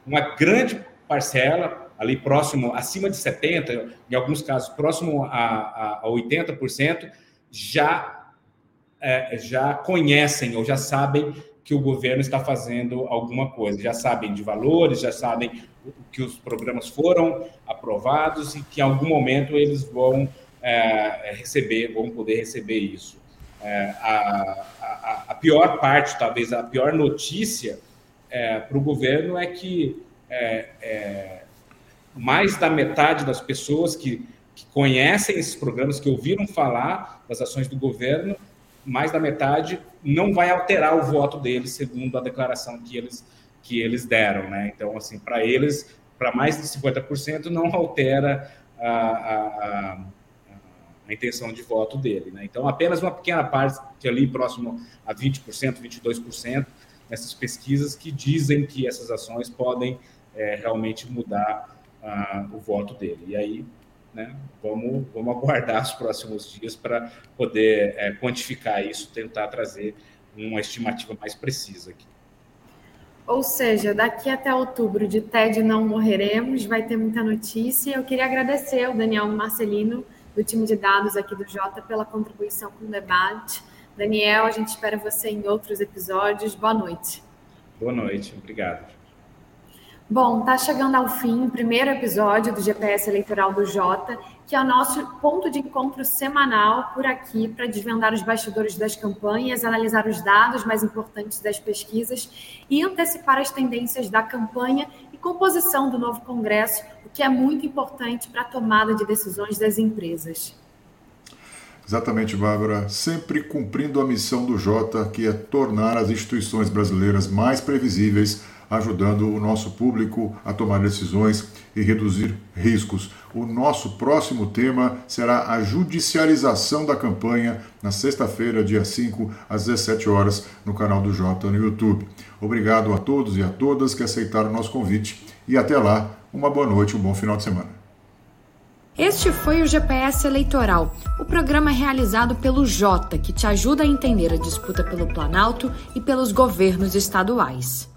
Uma grande parcela, ali próximo, acima de 70%, em alguns casos próximo a, a, a 80%, já, é, já conhecem ou já sabem que o governo está fazendo alguma coisa. Já sabem de valores, já sabem que os programas foram aprovados e que em algum momento eles vão é, receber, vão poder receber isso. É, a, a, a, pior parte, talvez a pior notícia é, para o governo é que é, é, mais da metade das pessoas que, que conhecem esses programas, que ouviram falar das ações do governo, mais da metade não vai alterar o voto deles, segundo a declaração que eles, que eles deram. Né? Então, assim, para eles, para mais de 50%, não altera a, a, a, intenção de voto dele. Né? Então, apenas uma pequena parte, que ali próximo a 20%, 22%, nessas pesquisas que dizem que essas ações podem é, realmente mudar uh, o voto dele. E aí né? Vamos, vamos aguardar os próximos dias para poder é, quantificar isso, tentar trazer uma estimativa mais precisa aqui. Ou seja, daqui até outubro de TED não morreremos, vai ter muita notícia. Eu queria agradecer ao Daniel Marcelino, do time de dados aqui do Jota, pela contribuição com o debate. Daniel, a gente espera você em outros episódios. Boa noite. Boa noite, obrigado. Bom, está chegando ao fim o primeiro episódio do GPS Eleitoral do Jota, que é o nosso ponto de encontro semanal por aqui para desvendar os bastidores das campanhas, analisar os dados mais importantes das pesquisas e antecipar as tendências da campanha e composição do novo Congresso, o que é muito importante para a tomada de decisões das empresas. Exatamente, Bárbara. Sempre cumprindo a missão do Jota, que é tornar as instituições brasileiras mais previsíveis ajudando o nosso público a tomar decisões e reduzir riscos. O nosso próximo tema será a judicialização da campanha na sexta-feira, dia 5, às 17 horas, no canal do Jota no YouTube. Obrigado a todos e a todas que aceitaram o nosso convite e até lá, uma boa noite, um bom final de semana. Este foi o GPS Eleitoral, o programa realizado pelo Jota, que te ajuda a entender a disputa pelo Planalto e pelos governos estaduais.